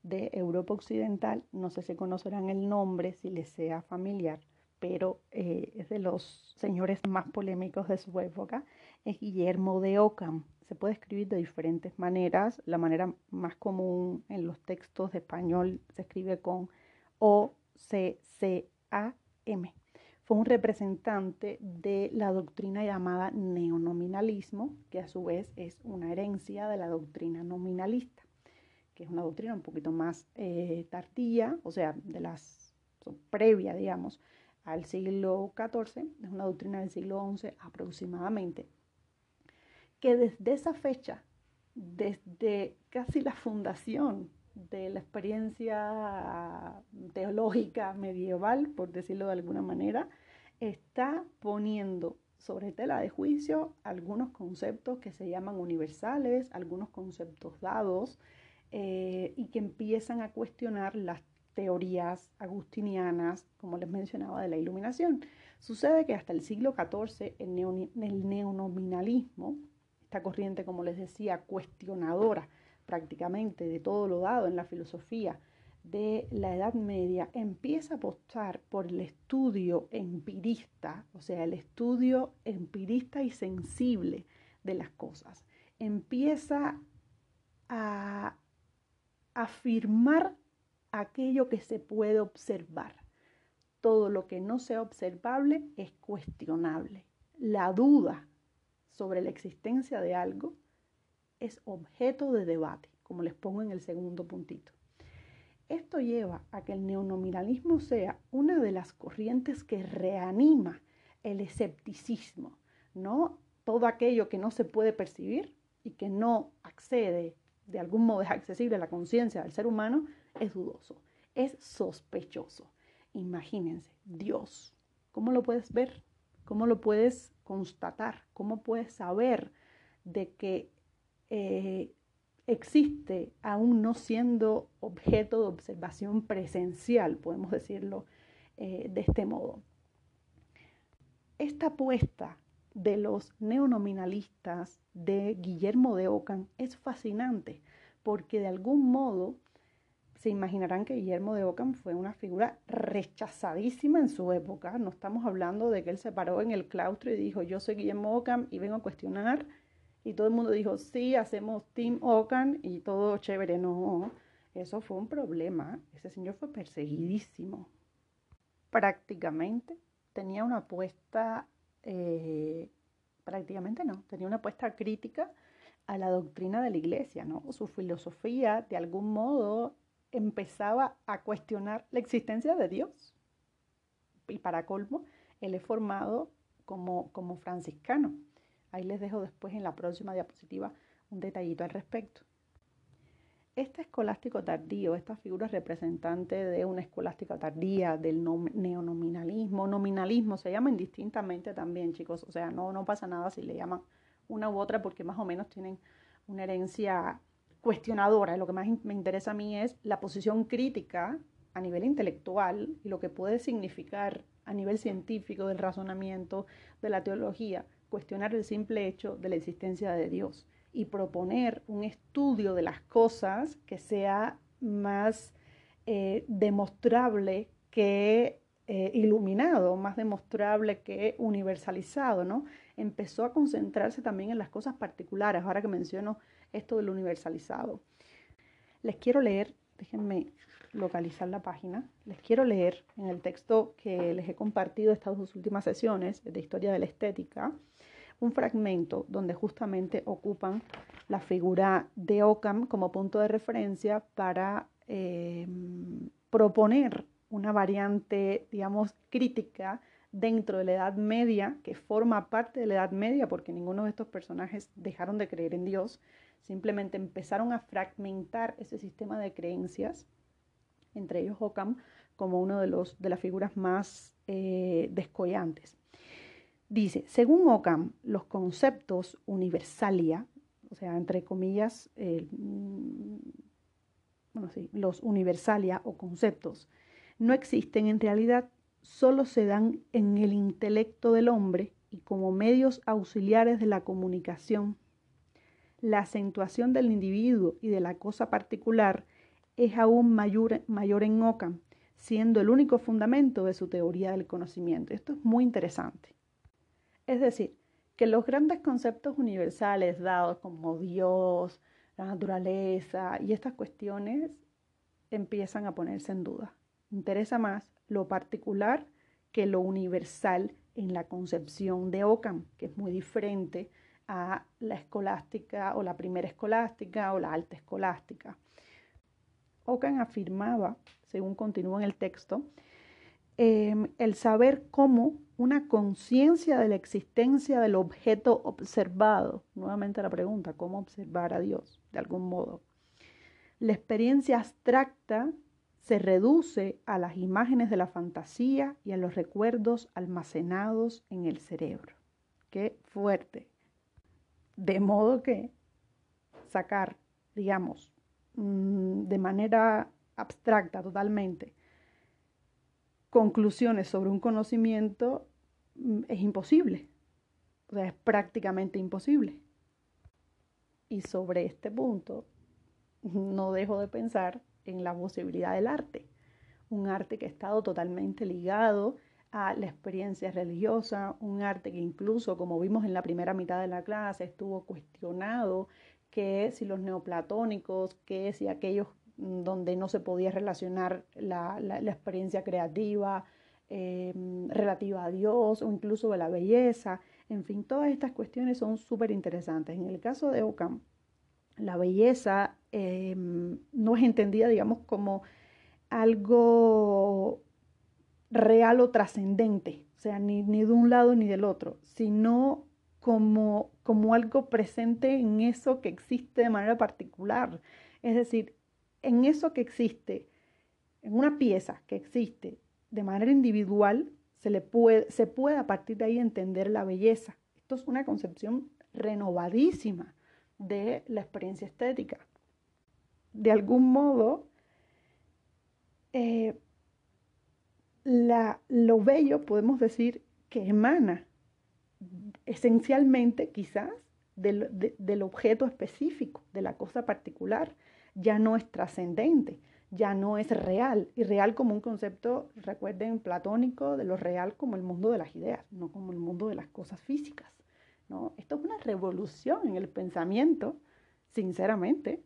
de Europa Occidental, no sé si conocerán el nombre, si les sea familiar, pero eh, es de los señores más polémicos de su época, es Guillermo de Ockham. Se puede escribir de diferentes maneras. La manera más común en los textos de español se escribe con O-C-C-A-M. Fue un representante de la doctrina llamada neonominalismo, que a su vez es una herencia de la doctrina nominalista, que es una doctrina un poquito más eh, tardía, o sea, de las previa, digamos, al siglo XIV, es una doctrina del siglo XI aproximadamente, que desde esa fecha, desde casi la fundación de la experiencia teológica medieval, por decirlo de alguna manera, está poniendo sobre tela de juicio algunos conceptos que se llaman universales, algunos conceptos dados, eh, y que empiezan a cuestionar las teorías agustinianas, como les mencionaba, de la iluminación. Sucede que hasta el siglo XIV el, el neonominalismo, esta corriente, como les decía, cuestionadora prácticamente de todo lo dado en la filosofía de la Edad Media, empieza a apostar por el estudio empirista, o sea, el estudio empirista y sensible de las cosas. Empieza a afirmar aquello que se puede observar. Todo lo que no sea observable es cuestionable. La duda sobre la existencia de algo es objeto de debate, como les pongo en el segundo puntito. Esto lleva a que el neonominalismo sea una de las corrientes que reanima el escepticismo, ¿no? Todo aquello que no se puede percibir y que no accede, de algún modo es accesible a la conciencia del ser humano, es dudoso, es sospechoso. Imagínense, Dios, ¿cómo lo puedes ver? ¿Cómo lo puedes constatar? ¿Cómo puedes saber de que eh, existe aún no siendo objeto de observación presencial, podemos decirlo eh, de este modo? Esta apuesta de los neonominalistas de Guillermo de Ockham es fascinante porque de algún modo se imaginarán que Guillermo de Ockham fue una figura rechazadísima en su época. No estamos hablando de que él se paró en el claustro y dijo, yo soy Guillermo Ockham y vengo a cuestionar. Y todo el mundo dijo, sí, hacemos Team Ockham y todo chévere. No, eso fue un problema. Ese señor fue perseguidísimo. Prácticamente tenía una apuesta, eh, prácticamente no, tenía una apuesta crítica a la doctrina de la iglesia, ¿no? Su filosofía de algún modo empezaba a cuestionar la existencia de Dios. Y para colmo, él es formado como, como franciscano. Ahí les dejo después en la próxima diapositiva un detallito al respecto. Este escolástico tardío, esta figura representante de una escolástica tardía, del neonominalismo, nominalismo, se llaman distintamente también, chicos. O sea, no, no pasa nada si le llaman una u otra porque más o menos tienen una herencia cuestionadora. Lo que más me interesa a mí es la posición crítica a nivel intelectual y lo que puede significar a nivel científico del razonamiento, de la teología, cuestionar el simple hecho de la existencia de Dios y proponer un estudio de las cosas que sea más eh, demostrable que eh, iluminado, más demostrable que universalizado, ¿no? Empezó a concentrarse también en las cosas particulares. Ahora que menciono esto del universalizado. Les quiero leer, déjenme localizar la página, les quiero leer en el texto que les he compartido estas dos últimas sesiones de Historia de la Estética, un fragmento donde justamente ocupan la figura de Ockham como punto de referencia para eh, proponer una variante, digamos, crítica dentro de la Edad Media, que forma parte de la Edad Media, porque ninguno de estos personajes dejaron de creer en Dios, simplemente empezaron a fragmentar ese sistema de creencias, entre ellos Ockham, como uno de, los, de las figuras más eh, descollantes. Dice, según Ockham, los conceptos universalia, o sea, entre comillas, mm, bueno, sí, los universalia o conceptos, no existen en realidad, solo se dan en el intelecto del hombre y como medios auxiliares de la comunicación. La acentuación del individuo y de la cosa particular es aún mayor, mayor en Ockham, siendo el único fundamento de su teoría del conocimiento. Esto es muy interesante. Es decir, que los grandes conceptos universales dados como Dios, la naturaleza y estas cuestiones empiezan a ponerse en duda. Interesa más lo particular que lo universal en la concepción de Ockham, que es muy diferente a la escolástica o la primera escolástica o la alta escolástica. Ockham afirmaba, según continúa en el texto, em, el saber cómo una conciencia de la existencia del objeto observado, nuevamente la pregunta, ¿cómo observar a Dios de algún modo? La experiencia abstracta se reduce a las imágenes de la fantasía y a los recuerdos almacenados en el cerebro. Qué fuerte. De modo que sacar, digamos, mm, de manera abstracta totalmente, conclusiones sobre un conocimiento es imposible. O sea, es prácticamente imposible. Y sobre este punto, no dejo de pensar en la posibilidad del arte. Un arte que ha estado totalmente ligado a la experiencia religiosa, un arte que incluso, como vimos en la primera mitad de la clase, estuvo cuestionado que si los neoplatónicos, que si aquellos mm, donde no se podía relacionar la, experiencia creativa em, relativa a Dios o incluso de la belleza, en fin, todas estas cuestiones son súper interesantes. En el caso de Ockham, la belleza em, no es entendida, digamos, como algo real o trascendente, o sea, ni, de un lado ni del otro, sino como, como algo presente en eso que existe de manera particular. Es decir, en eso que existe, en una pieza que existe de manera individual, se, le puede, se puede a partir de ahí entender la belleza. Esto es una concepción renovadísima de la experiencia estética. De algún modo, eh, lo bello podemos decir que emana esencialmente quizás del, del, objeto específico, de la cosa particular, ya no es trascendente, ya no es real, y real como un concepto, recuerden, platónico, de lo real como el mundo de las ideas, no como el mundo de las cosas físicas. Esto es una revolución en el pensamiento, sinceramente.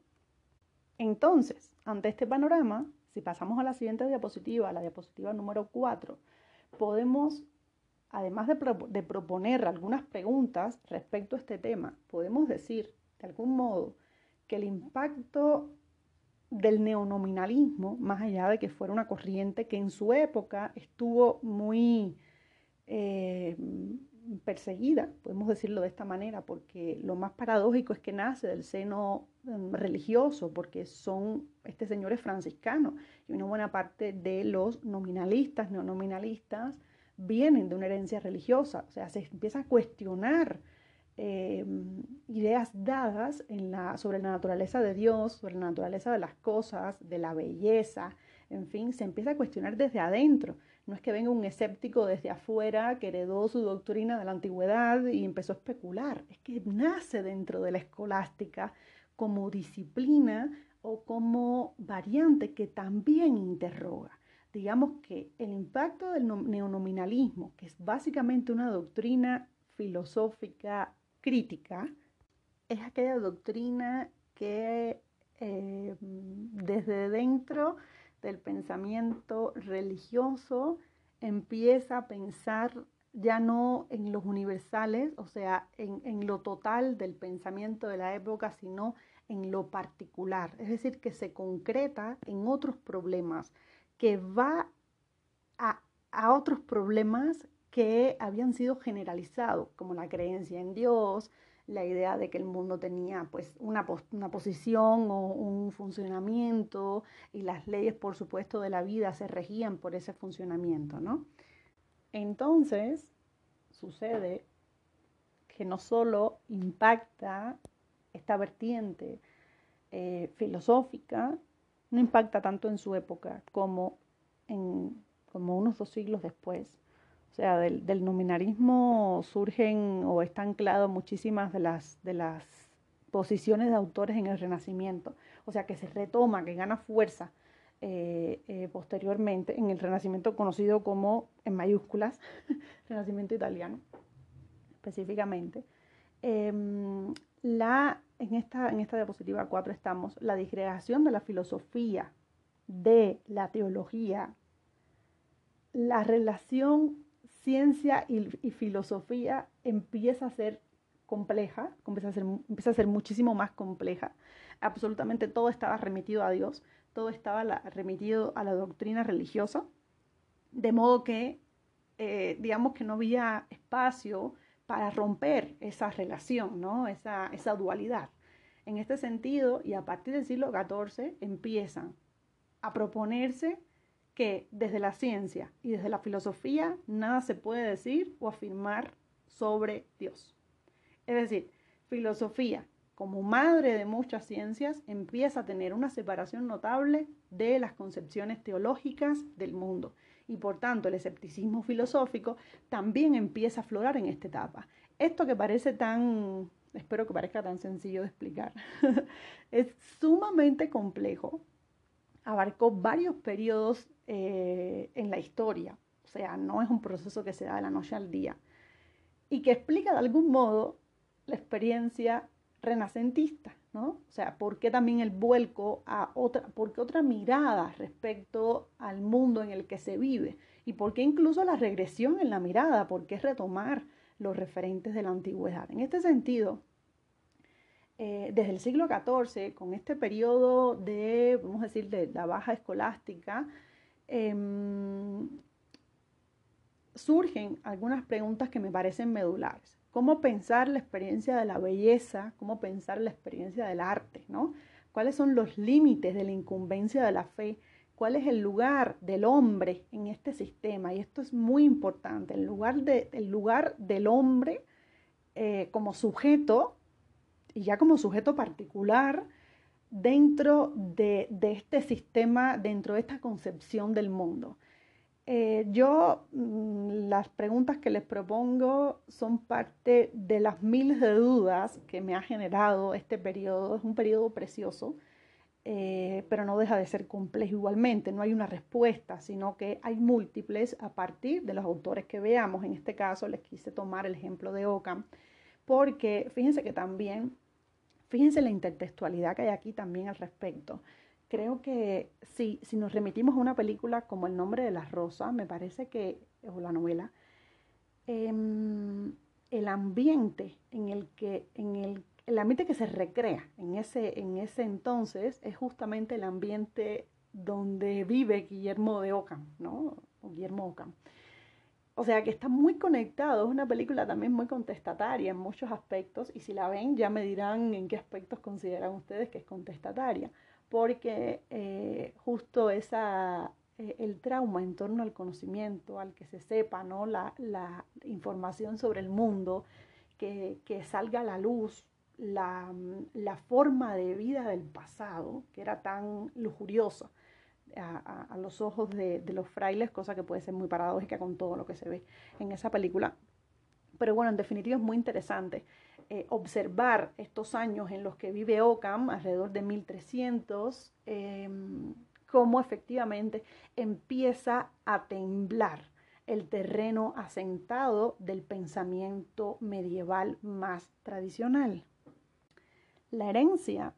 Entonces, ante este panorama, si pasamos a la siguiente diapositiva, la diapositiva número 4, podemos, además de, de proponer algunas preguntas respecto a este tema, podemos decir, de algún modo, que el impacto del neonominalismo, más allá de que fuera una corriente que en su época estuvo muy eh, perseguida, podemos decirlo de esta manera, porque lo más paradójico es que nace del seno em, religioso, porque son, este señor es franciscano, y una buena parte de los nominalistas, neonominalistas, vienen de una herencia religiosa, o sea, se empieza a cuestionar em, ideas dadas sobre la naturaleza de Dios, sobre la naturaleza de las cosas, de la belleza, en fin, se empieza a cuestionar desde adentro. No es que venga un escéptico desde afuera que heredó su doctrina de la antigüedad y empezó a especular. Es que nace dentro de la escolástica como disciplina o como variante que también interroga. Digamos que el impacto del neonominalismo, que es básicamente una doctrina filosófica crítica, es aquella doctrina que eh, desde dentro del pensamiento religioso empieza a pensar ya no en los universales, o sea, en, lo total del pensamiento de la época, sino en lo particular. Es decir, que se concreta en otros problemas, que va a, a otros problemas que habían sido generalizados, como la creencia en Dios, la idea de que el mundo tenía pues una, una, posición o un funcionamiento y las leyes, por supuesto, de la vida se regían por ese funcionamiento, ¿no? Entonces, sucede que no solo impacta esta vertiente eh, filosófica, no impacta tanto en su época como, en, como unos dos siglos después, sea, del, del nominarismo surgen o están ancladas muchísimas de las, de las posiciones de autores en el Renacimiento. O sea, que se retoma, que gana fuerza eh, eh, posteriormente en el Renacimiento conocido como, en mayúsculas, Renacimiento italiano, específicamente. Em, la, en, esta, en esta diapositiva 4 estamos, la disgregación de la filosofía, de la teología, la relación ciencia y, filosofía empieza a ser compleja, empieza a ser, empieza a ser muchísimo más compleja. Absolutamente todo estaba remitido a Dios, todo estaba remitido a la doctrina religiosa, de modo que, eh, digamos que no había espacio para romper esa relación, ¿no? esa, esa dualidad. En este sentido, y a partir del siglo XIV, empiezan a proponerse que desde la ciencia y desde la filosofía nada se puede decir o afirmar sobre Dios. Es decir, filosofía, como madre de muchas ciencias, empieza a tener una separación notable de las concepciones teológicas del mundo. Y por tanto, el escepticismo filosófico también empieza a aflorar en esta etapa. Esto que parece tan, espero que parezca tan sencillo de explicar, es sumamente complejo abarcó varios periodos eh, en la historia, o sea, no es un proceso que se da de la noche al día, y que explica de algún modo la experiencia renacentista, ¿no? O sea, por qué también el vuelco a otra, por qué otra mirada respecto al mundo en el que se vive, y por qué incluso la regresión en la mirada, por qué retomar los referentes de la antigüedad. En este sentido, eh, desde el siglo XIV, con este periodo de, vamos a decir, de la baja escolástica, em, surgen algunas preguntas que me parecen medulares. ¿Cómo pensar la experiencia de la belleza? ¿Cómo pensar la experiencia del arte? ¿no? ¿Cuáles son los límites de la incumbencia de la fe? ¿Cuál es el lugar del hombre en este sistema? Y esto es muy importante, el lugar, de, el lugar del hombre eh, como sujeto y ya como sujeto particular dentro de, este sistema, dentro de esta concepción del mundo. Eh, yo mm, las preguntas que les propongo son parte de las miles de dudas que me ha generado este periodo. Es un periodo precioso, eh, pero no deja de ser complejo igualmente. No hay una respuesta, sino que hay múltiples a partir de los autores que veamos. En este caso les quise tomar el ejemplo de Ockham, porque fíjense que también Fíjense la intertextualidad que hay aquí también al respecto. Creo que si, si nos remitimos a una película como El nombre de las rosas, me parece que, o la novela, em, el ambiente en el que, en el, el ambiente que se recrea en ese, en ese entonces es justamente el ambiente donde vive Guillermo de Ockham, ¿no? O Guillermo Ockham. O sea que está muy conectado, es una película también muy contestataria en muchos aspectos y si la ven ya me dirán en qué aspectos consideran ustedes que es contestataria, porque eh, justo esa, eh, el trauma en torno al conocimiento, al que se sepa, ¿no? la, la información sobre el mundo, que, que salga a la luz la, la forma de vida del pasado, que era tan lujuriosa a, los ojos de, los frailes, cosa que puede ser muy paradójica con todo lo que se ve en esa película. Pero bueno, en definitiva es muy interesante eh, observar estos años en los que vive Ockham, alrededor de 1300, em, cómo efectivamente empieza a temblar el terreno asentado del pensamiento medieval más tradicional. La herencia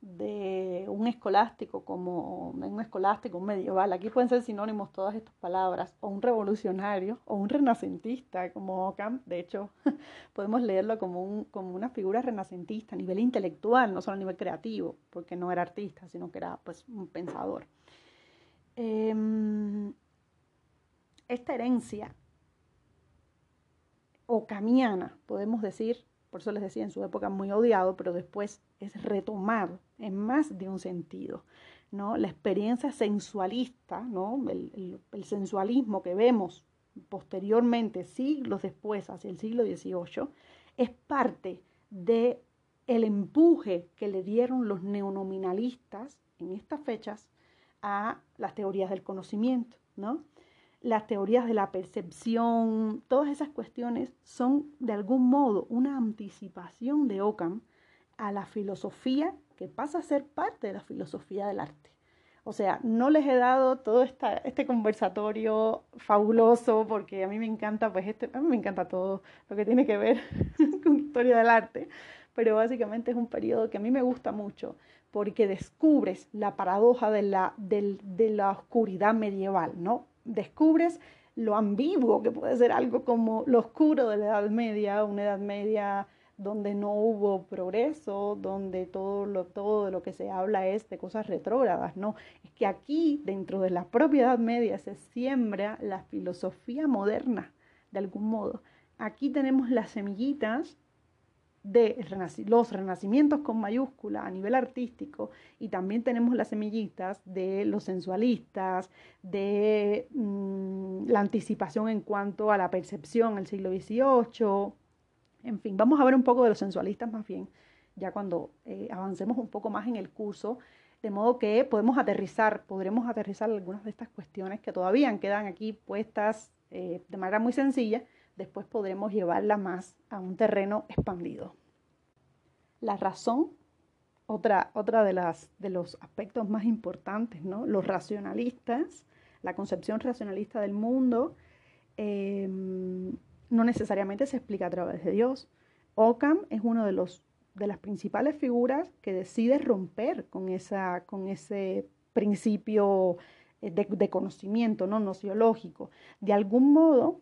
de un escolástico como un escolástico, un medieval, aquí pueden ser sinónimos todas estas palabras, o un revolucionario, o un renacentista como Ockham, de hecho podemos leerlo como, un, como una figura renacentista a nivel intelectual, no solo a nivel creativo, porque no era artista, sino que era pues un pensador. Em, esta herencia ocamiana, podemos decir, por eso les decía en su época muy odiado, pero después es retomado en más de un sentido. ¿no? La experiencia sensualista, ¿no? el, sensualismo que vemos posteriormente, siglos después, hacia el siglo XVIII, es parte de el empuje que le dieron los neonominalistas en estas fechas a las teorías del conocimiento, ¿no? Las teorías de la percepción, todas esas cuestiones son de algún modo una anticipación de Ockham a la filosofía que pasa a ser parte de la filosofía del arte. O sea, no les he dado todo esta, este conversatorio fabuloso porque a mí me encanta, pues este, a mí me encanta todo lo que tiene que ver con historia del arte, pero básicamente es un periodo que a mí me gusta mucho porque descubres la paradoja de la, de la oscuridad medieval, ¿no? Descubres lo ambiguo que puede ser algo como lo oscuro de la Edad Media, una Edad Media donde no hubo progreso, donde todo lo, todo lo que se habla es de cosas retrógradas, no, es que aquí dentro de la propia Edad Media se siembra la filosofía moderna, de algún modo. Aquí tenemos las semillitas de los renacimientos con mayúscula a nivel artístico y también tenemos las semillitas de los sensualistas, de mm, la anticipación en cuanto a la percepción el siglo XVIII, en fin, vamos a ver un poco de los sensualistas más bien, ya cuando eh, avancemos un poco más en el curso, de modo que podemos aterrizar, podremos aterrizar algunas de estas cuestiones que todavía quedan aquí puestas eh, de manera muy sencilla, después podremos llevarla más a un terreno expandido. La razón, otra, otra de, las, de los aspectos más importantes, ¿no? Los racionalistas, la concepción racionalista del mundo, em, no necesariamente se explica a través de Dios. Ockham es uno de los de las principales figuras que decide romper con, esa, con ese principio eh, de, conocimiento no nociológico. De algún modo,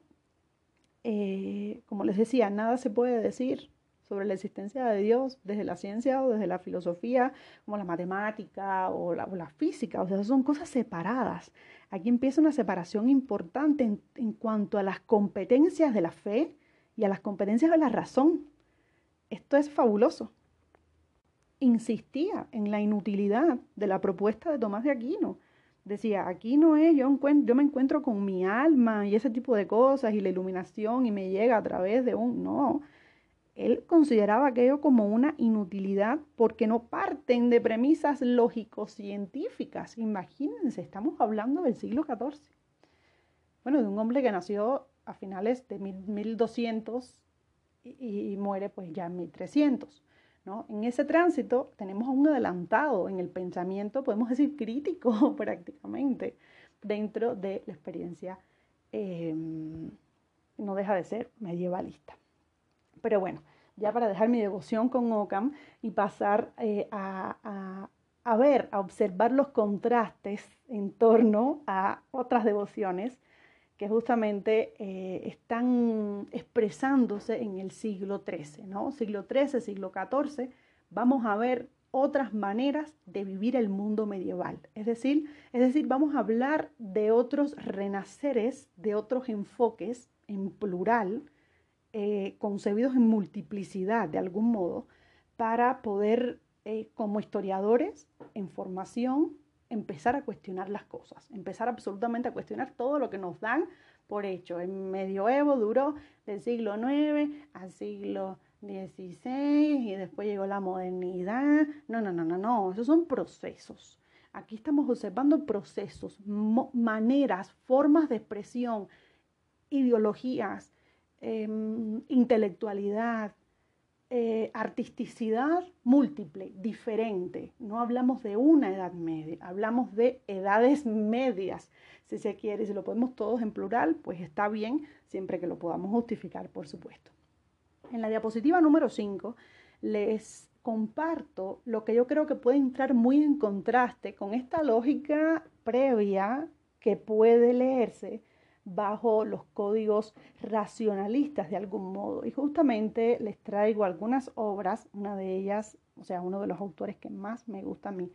eh, como les decía, nada se puede decir sobre la existencia de Dios desde la ciencia o desde la filosofía, como la matemática o la, física. O sea, son cosas separadas. Aquí empieza una separación importante en, en cuanto a las competencias de la fe y a las competencias de la razón. Esto es fabuloso. Insistía en la inutilidad de la propuesta de Tomás de Aquino decía, aquí no es, yo, yo me encuentro con mi alma y ese tipo de cosas y la iluminación y me llega a través de un, no, él consideraba aquello como una inutilidad porque no parten de premisas lógico-científicas. Imagínense, estamos hablando del siglo XIV. Bueno, de un hombre que nació a finales de 1200 y, y muere pues ya en 1300. En ese tránsito tenemos un adelantado en el pensamiento, podemos decir crítico prácticamente, dentro de la experiencia, em, no deja de ser medievalista. Pero bueno, ya para dejar mi devoción con Ockham y pasar eh, a ver, a observar los contrastes en torno a otras devociones, que justamente eh, están expresándose en el siglo XIII, ¿no? Siglo XIII, siglo XIV, vamos a ver otras maneras de vivir el mundo medieval. Es decir, es decir, vamos a hablar de otros renaceres, de otros enfoques en plural, eh, concebidos en multiplicidad de algún modo, para poder, eh, como historiadores en formación, empezar a cuestionar las cosas, empezar absolutamente a cuestionar todo lo que nos dan por hecho. El medioevo duró del siglo IX al siglo XVI y después llegó la modernidad. No, no, no, no, no, esos son procesos. Aquí estamos observando procesos, maneras, formas de expresión, ideologías, em, intelectualidad, eh, artisticidad múltiple, diferente. No hablamos de una edad media, hablamos de edades medias, si se quiere. Si lo podemos todos en plural, pues está bien, siempre que lo podamos justificar, por supuesto. En la diapositiva número 5 les comparto lo que yo creo que puede entrar muy en contraste con esta lógica previa que puede leerse bajo los códigos racionalistas de algún modo. Y justamente les traigo algunas obras, una de ellas, o sea, uno de los autores que más me gusta a mí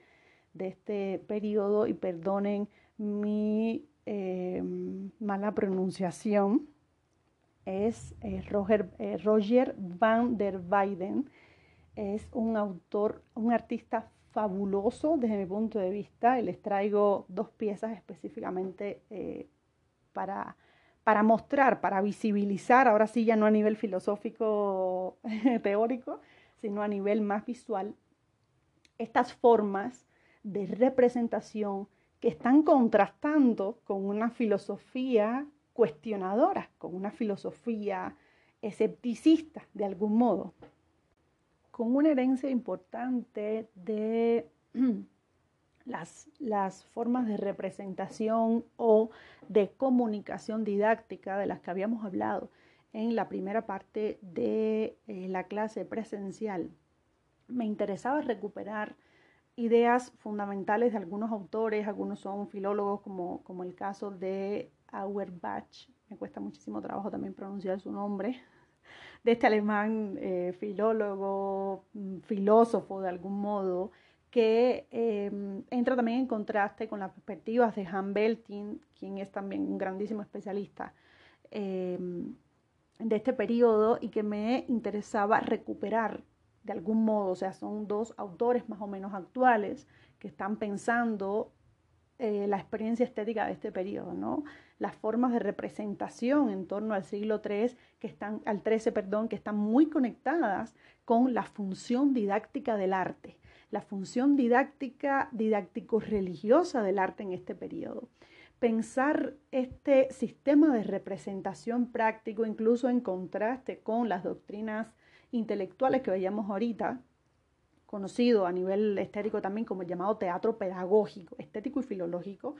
de este periodo, y perdonen mi em, mala pronunciación, es eh, Roger, eh, Roger van der Weyden. Es un autor, un artista fabuloso desde mi punto de vista. Y les traigo dos piezas específicamente eh, para, para mostrar, para visibilizar, ahora sí ya no a nivel filosófico teórico, sino a nivel más visual, estas formas de representación que están contrastando con una filosofía cuestionadora, con una filosofía escepticista de algún modo, con una herencia importante de las, las, formas de representación o de comunicación didáctica de las que habíamos hablado en la primera parte de eh, la clase presencial. Me interesaba recuperar ideas fundamentales de algunos autores, algunos son filólogos como, como el caso de Auerbach, me cuesta muchísimo trabajo también pronunciar su nombre, de este alemán eh, filólogo, mm, filósofo de algún modo, que em, entra también en contraste con las perspectivas de Han Belting, quien es también un grandísimo especialista em, de este periodo y que me interesaba recuperar de algún modo, o sea, son dos autores más o menos actuales que están pensando eh, la experiencia estética de este periodo, ¿no? Las formas de representación en torno al siglo III, que están, al XIII, perdón, que están muy conectadas con la función didáctica del arte, la función didáctica, didáctico-religiosa del arte en este periodo. Pensar este sistema de representación práctico, incluso en contraste con las doctrinas intelectuales que veíamos ahorita, conocido a nivel estético también como el llamado teatro pedagógico, estético y filológico,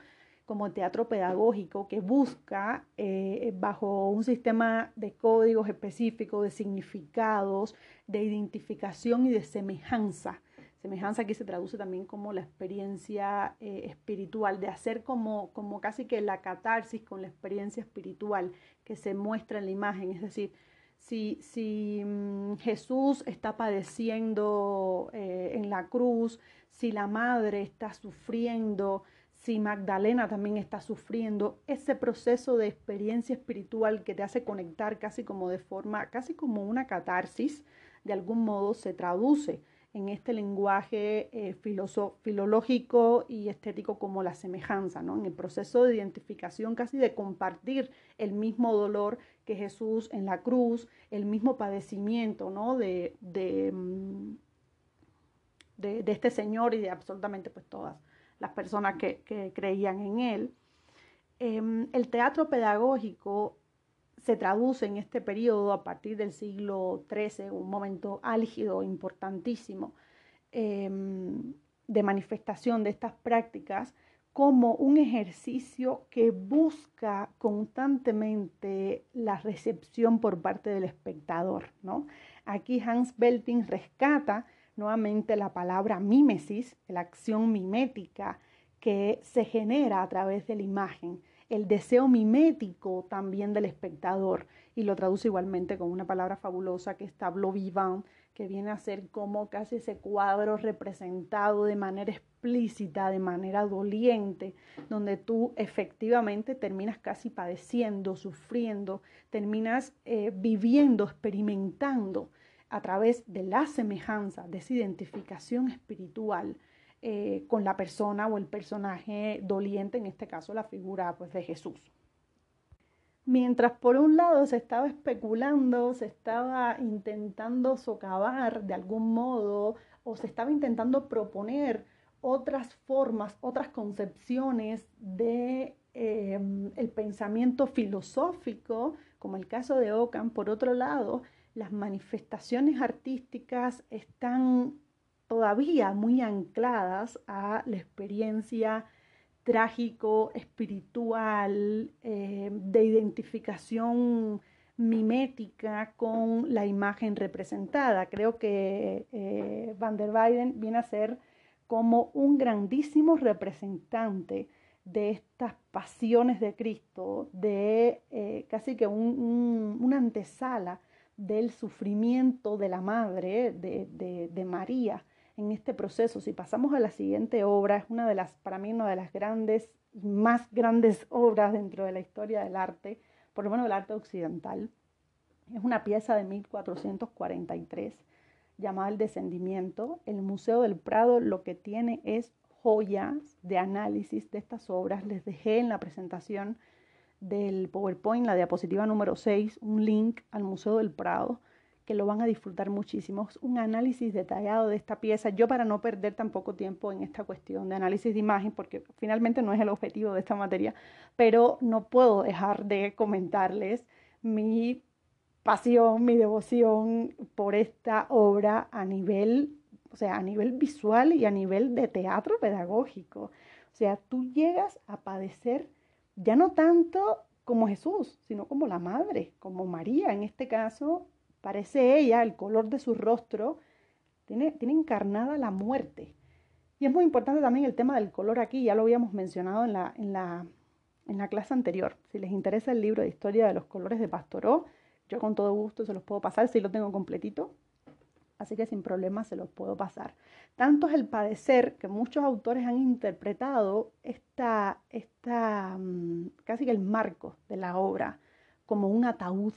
como teatro pedagógico que busca, eh, bajo un sistema de códigos específicos, de significados, de identificación y de semejanza. Semejanza aquí se traduce también como la experiencia eh, espiritual, de hacer como, como casi que la catarsis con la experiencia espiritual que se muestra en la imagen, es decir, si, mm, Jesús está padeciendo eh, en la cruz, si la madre está sufriendo, si Magdalena también está sufriendo, ese proceso de experiencia espiritual que te hace conectar casi como de forma, casi como una catarsis, de algún modo se traduce en este lenguaje eh, filológico y estético como la semejanza, ¿no? en el proceso de identificación casi de compartir el mismo dolor que Jesús en la cruz, el mismo padecimiento ¿no? de, de, mm, de, este Señor y de absolutamente pues, todas las personas que, creían en Él. Em, el teatro pedagógico se traduce en este periodo a partir del siglo XIII, un momento álgido, importantísimo, em, de manifestación de estas prácticas, como un ejercicio que busca constantemente la recepción por parte del espectador. ¿no? Aquí Hans Belting rescata nuevamente la palabra mímesis, la acción mimética que se genera a través de la imagen, el deseo mimético también del espectador, y lo traduce igualmente con una palabra fabulosa que es tableau vivant, que viene a ser como casi ese cuadro representado de manera explícita, de manera doliente, donde tú efectivamente terminas casi padeciendo, sufriendo, terminas eh, viviendo, experimentando a través de la semejanza, de esa identificación espiritual eh, con la persona o el personaje doliente, en este caso la figura pues, de Jesús. Mientras por un lado se estaba especulando, se estaba intentando socavar de algún modo o se estaba intentando proponer otras formas, otras concepciones de em, el pensamiento filosófico, como el caso de Ockham, por otro lado, las manifestaciones artísticas están todavía muy ancladas a la experiencia trágico, espiritual, eh, de identificación mimética con la imagen representada. Creo que eh, Van der Weyden viene a ser como un grandísimo representante de estas pasiones de Cristo, de eh, casi que una antesala del sufrimiento de la madre, de, de María, en este proceso. Si pasamos a la siguiente obra, es una de las, para mí, una de las grandes, más grandes obras dentro de la historia del arte, por lo menos del arte occidental. Es una pieza de 1443 llamada El Descendimiento. El Museo del Prado lo que tiene es joyas de análisis de estas obras. Les dejé en la presentación del PowerPoint, la diapositiva número 6, un link al Museo del Prado que lo van a disfrutar muchísimo. un análisis detallado de esta pieza. Yo para no perder tampoco tiempo en esta cuestión de análisis de imagen, porque finalmente no es el objetivo de esta materia, pero no puedo dejar de comentarles mi pasión, mi devoción por esta obra a nivel, o sea, a nivel visual y a nivel de teatro pedagógico. O sea, tú llegas a padecer ya no tanto como Jesús, sino como la madre, como María en este caso, parece ella, el color de su rostro, tiene, tiene encarnada la muerte. Y es muy importante también el tema del color aquí, ya lo habíamos mencionado en la, en la, en la clase anterior. Si les interesa el libro de historia de los colores de Pastoró, yo con todo gusto se los puedo pasar si lo tengo completito. Así que sin problema se los puedo pasar. Tanto es el padecer que muchos autores han interpretado esta, esta mm, casi que el marco de la obra como un ataúd,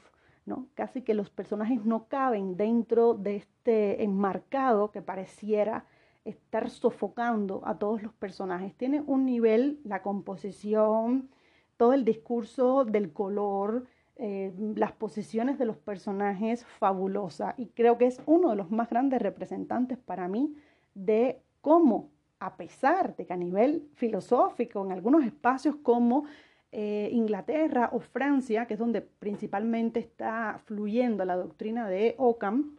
Casi que los personajes no caben dentro de este enmarcado que pareciera estar sofocando a todos los personajes. Tiene un nivel, la composición, todo el discurso del color, eh, las posiciones de los personajes fabulosa y creo que es uno de los más grandes representantes para mí de cómo, a pesar de que a nivel filosófico, en algunos espacios como eh, Inglaterra o Francia, que es donde principalmente está fluyendo la doctrina de Ockham,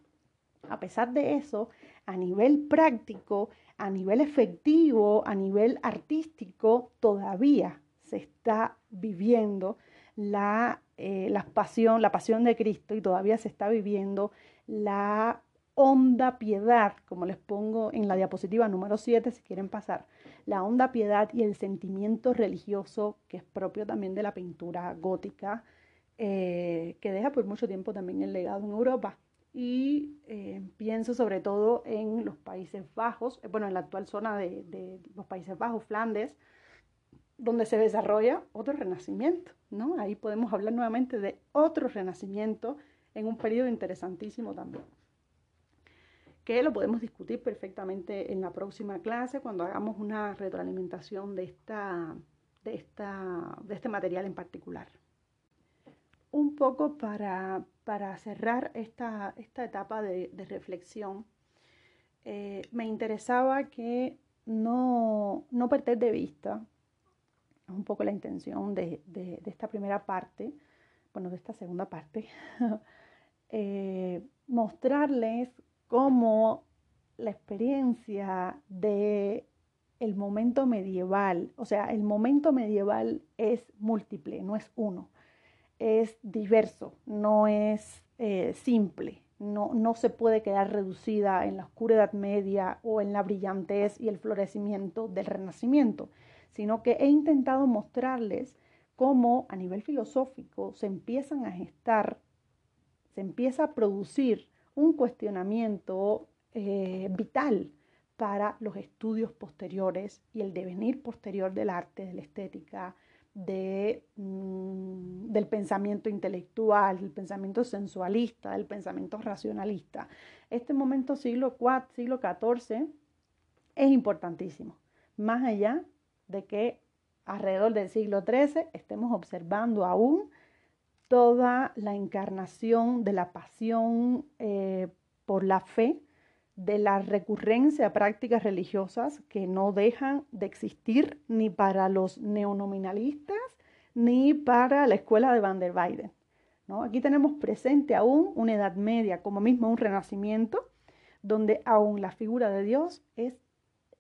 a pesar de eso, a nivel práctico, a nivel efectivo, a nivel artístico, todavía se está viviendo la eh, la, pasión, la pasión de Cristo y todavía se está viviendo la honda piedad, como les pongo en la diapositiva número 7, si quieren pasar, la honda piedad y el sentimiento religioso que es propio también de la pintura gótica, eh, que deja por mucho tiempo también el legado en Europa. Y eh, pienso sobre todo en los Países Bajos, bueno, en la actual zona de, de los Países Bajos, Flandes, donde se desarrolla otro renacimiento, ¿no? Ahí podemos hablar nuevamente de otro renacimiento en un periodo interesantísimo también, que lo podemos discutir perfectamente en la próxima clase cuando hagamos una retroalimentación de, esta, de, esta, de este material en particular. Un poco para, para cerrar esta, esta etapa de, de reflexión, eh, me interesaba que no, no perder de vista es un poco la intención de, esta primera parte, bueno, de esta segunda parte, eh, mostrarles cómo la experiencia de el momento medieval, o sea, el momento medieval es múltiple, no es uno, es diverso, no es eh, simple, no, no se puede quedar reducida en la oscura Edad Media o en la brillantez y el florecimiento del Renacimiento sino que he intentado mostrarles cómo a nivel filosófico se empiezan a gestar, se empieza a producir un cuestionamiento eh, vital para los estudios posteriores y el devenir posterior del arte, de la estética, de, mm, del pensamiento intelectual, del pensamiento sensualista, del pensamiento racionalista. Este momento siglo siglo XIV es importantísimo, más allá de que alrededor del siglo XIII estemos observando aún toda la encarnación de la pasión eh, por la fe, de la recurrencia a prácticas religiosas que no dejan de existir ni para los neonominalistas ni para la escuela de Van der Weyden. ¿no? Aquí tenemos presente aún una Edad Media, como mismo un Renacimiento, donde aún la figura de Dios es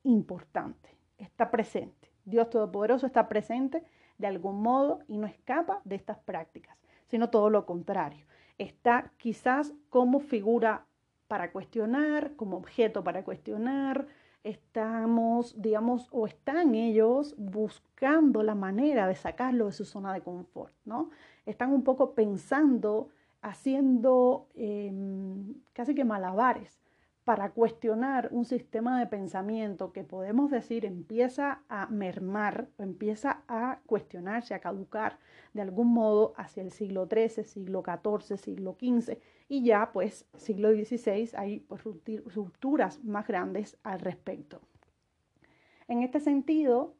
importante, está presente. Dios Todopoderoso está presente de algún modo y no escapa de estas prácticas, sino todo lo contrario. Está quizás como figura para cuestionar, como objeto para cuestionar, estamos, digamos, o están ellos buscando la manera de sacarlo de su zona de confort, ¿no? Están un poco pensando, haciendo em, casi que malabares para cuestionar un sistema de pensamiento que podemos decir empieza a mermar, empieza a cuestionarse, a caducar de algún modo hacia el siglo XIII, siglo XIV, siglo XV y ya pues siglo XVI hay pues, rupturas más grandes al respecto. En este sentido,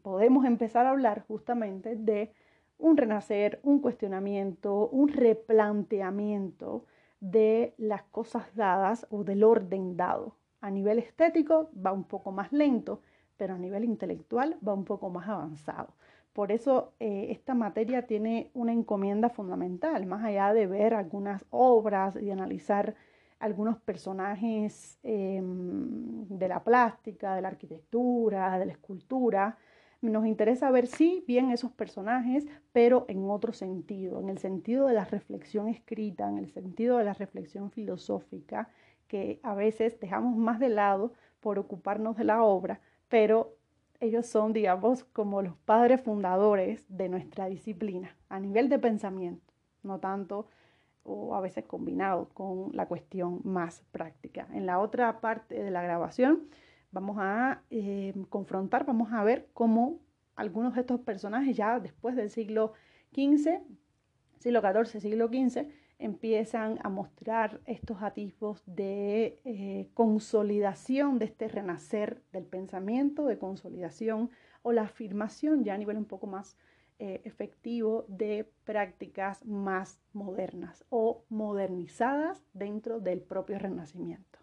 podemos empezar a hablar justamente de un renacer, un cuestionamiento, un replanteamiento de las cosas dadas o del orden dado. A nivel estético va un poco más lento, pero a nivel intelectual va un poco más avanzado. Por eso eh, esta materia tiene una encomienda fundamental, más allá de ver algunas obras y analizar algunos personajes em, de la plástica, de la arquitectura, de la escultura, nos interesa ver, sí, bien esos personajes, pero en otro sentido, en el sentido de la reflexión escrita, en el sentido de la reflexión filosófica, que a veces dejamos más de lado por ocuparnos de la obra, pero ellos son, digamos, como los padres fundadores de nuestra disciplina a nivel de pensamiento, no tanto o a veces combinado con la cuestión más práctica. En la otra parte de la grabación vamos a eh, confrontar, vamos a ver cómo algunos de estos personajes ya después del siglo XV, siglo XIV, siglo XV, empiezan a mostrar estos atisbos de eh, consolidación de este renacer del pensamiento, de consolidación o la afirmación ya a nivel un poco más eh, efectivo de prácticas más modernas o modernizadas dentro del propio renacimiento.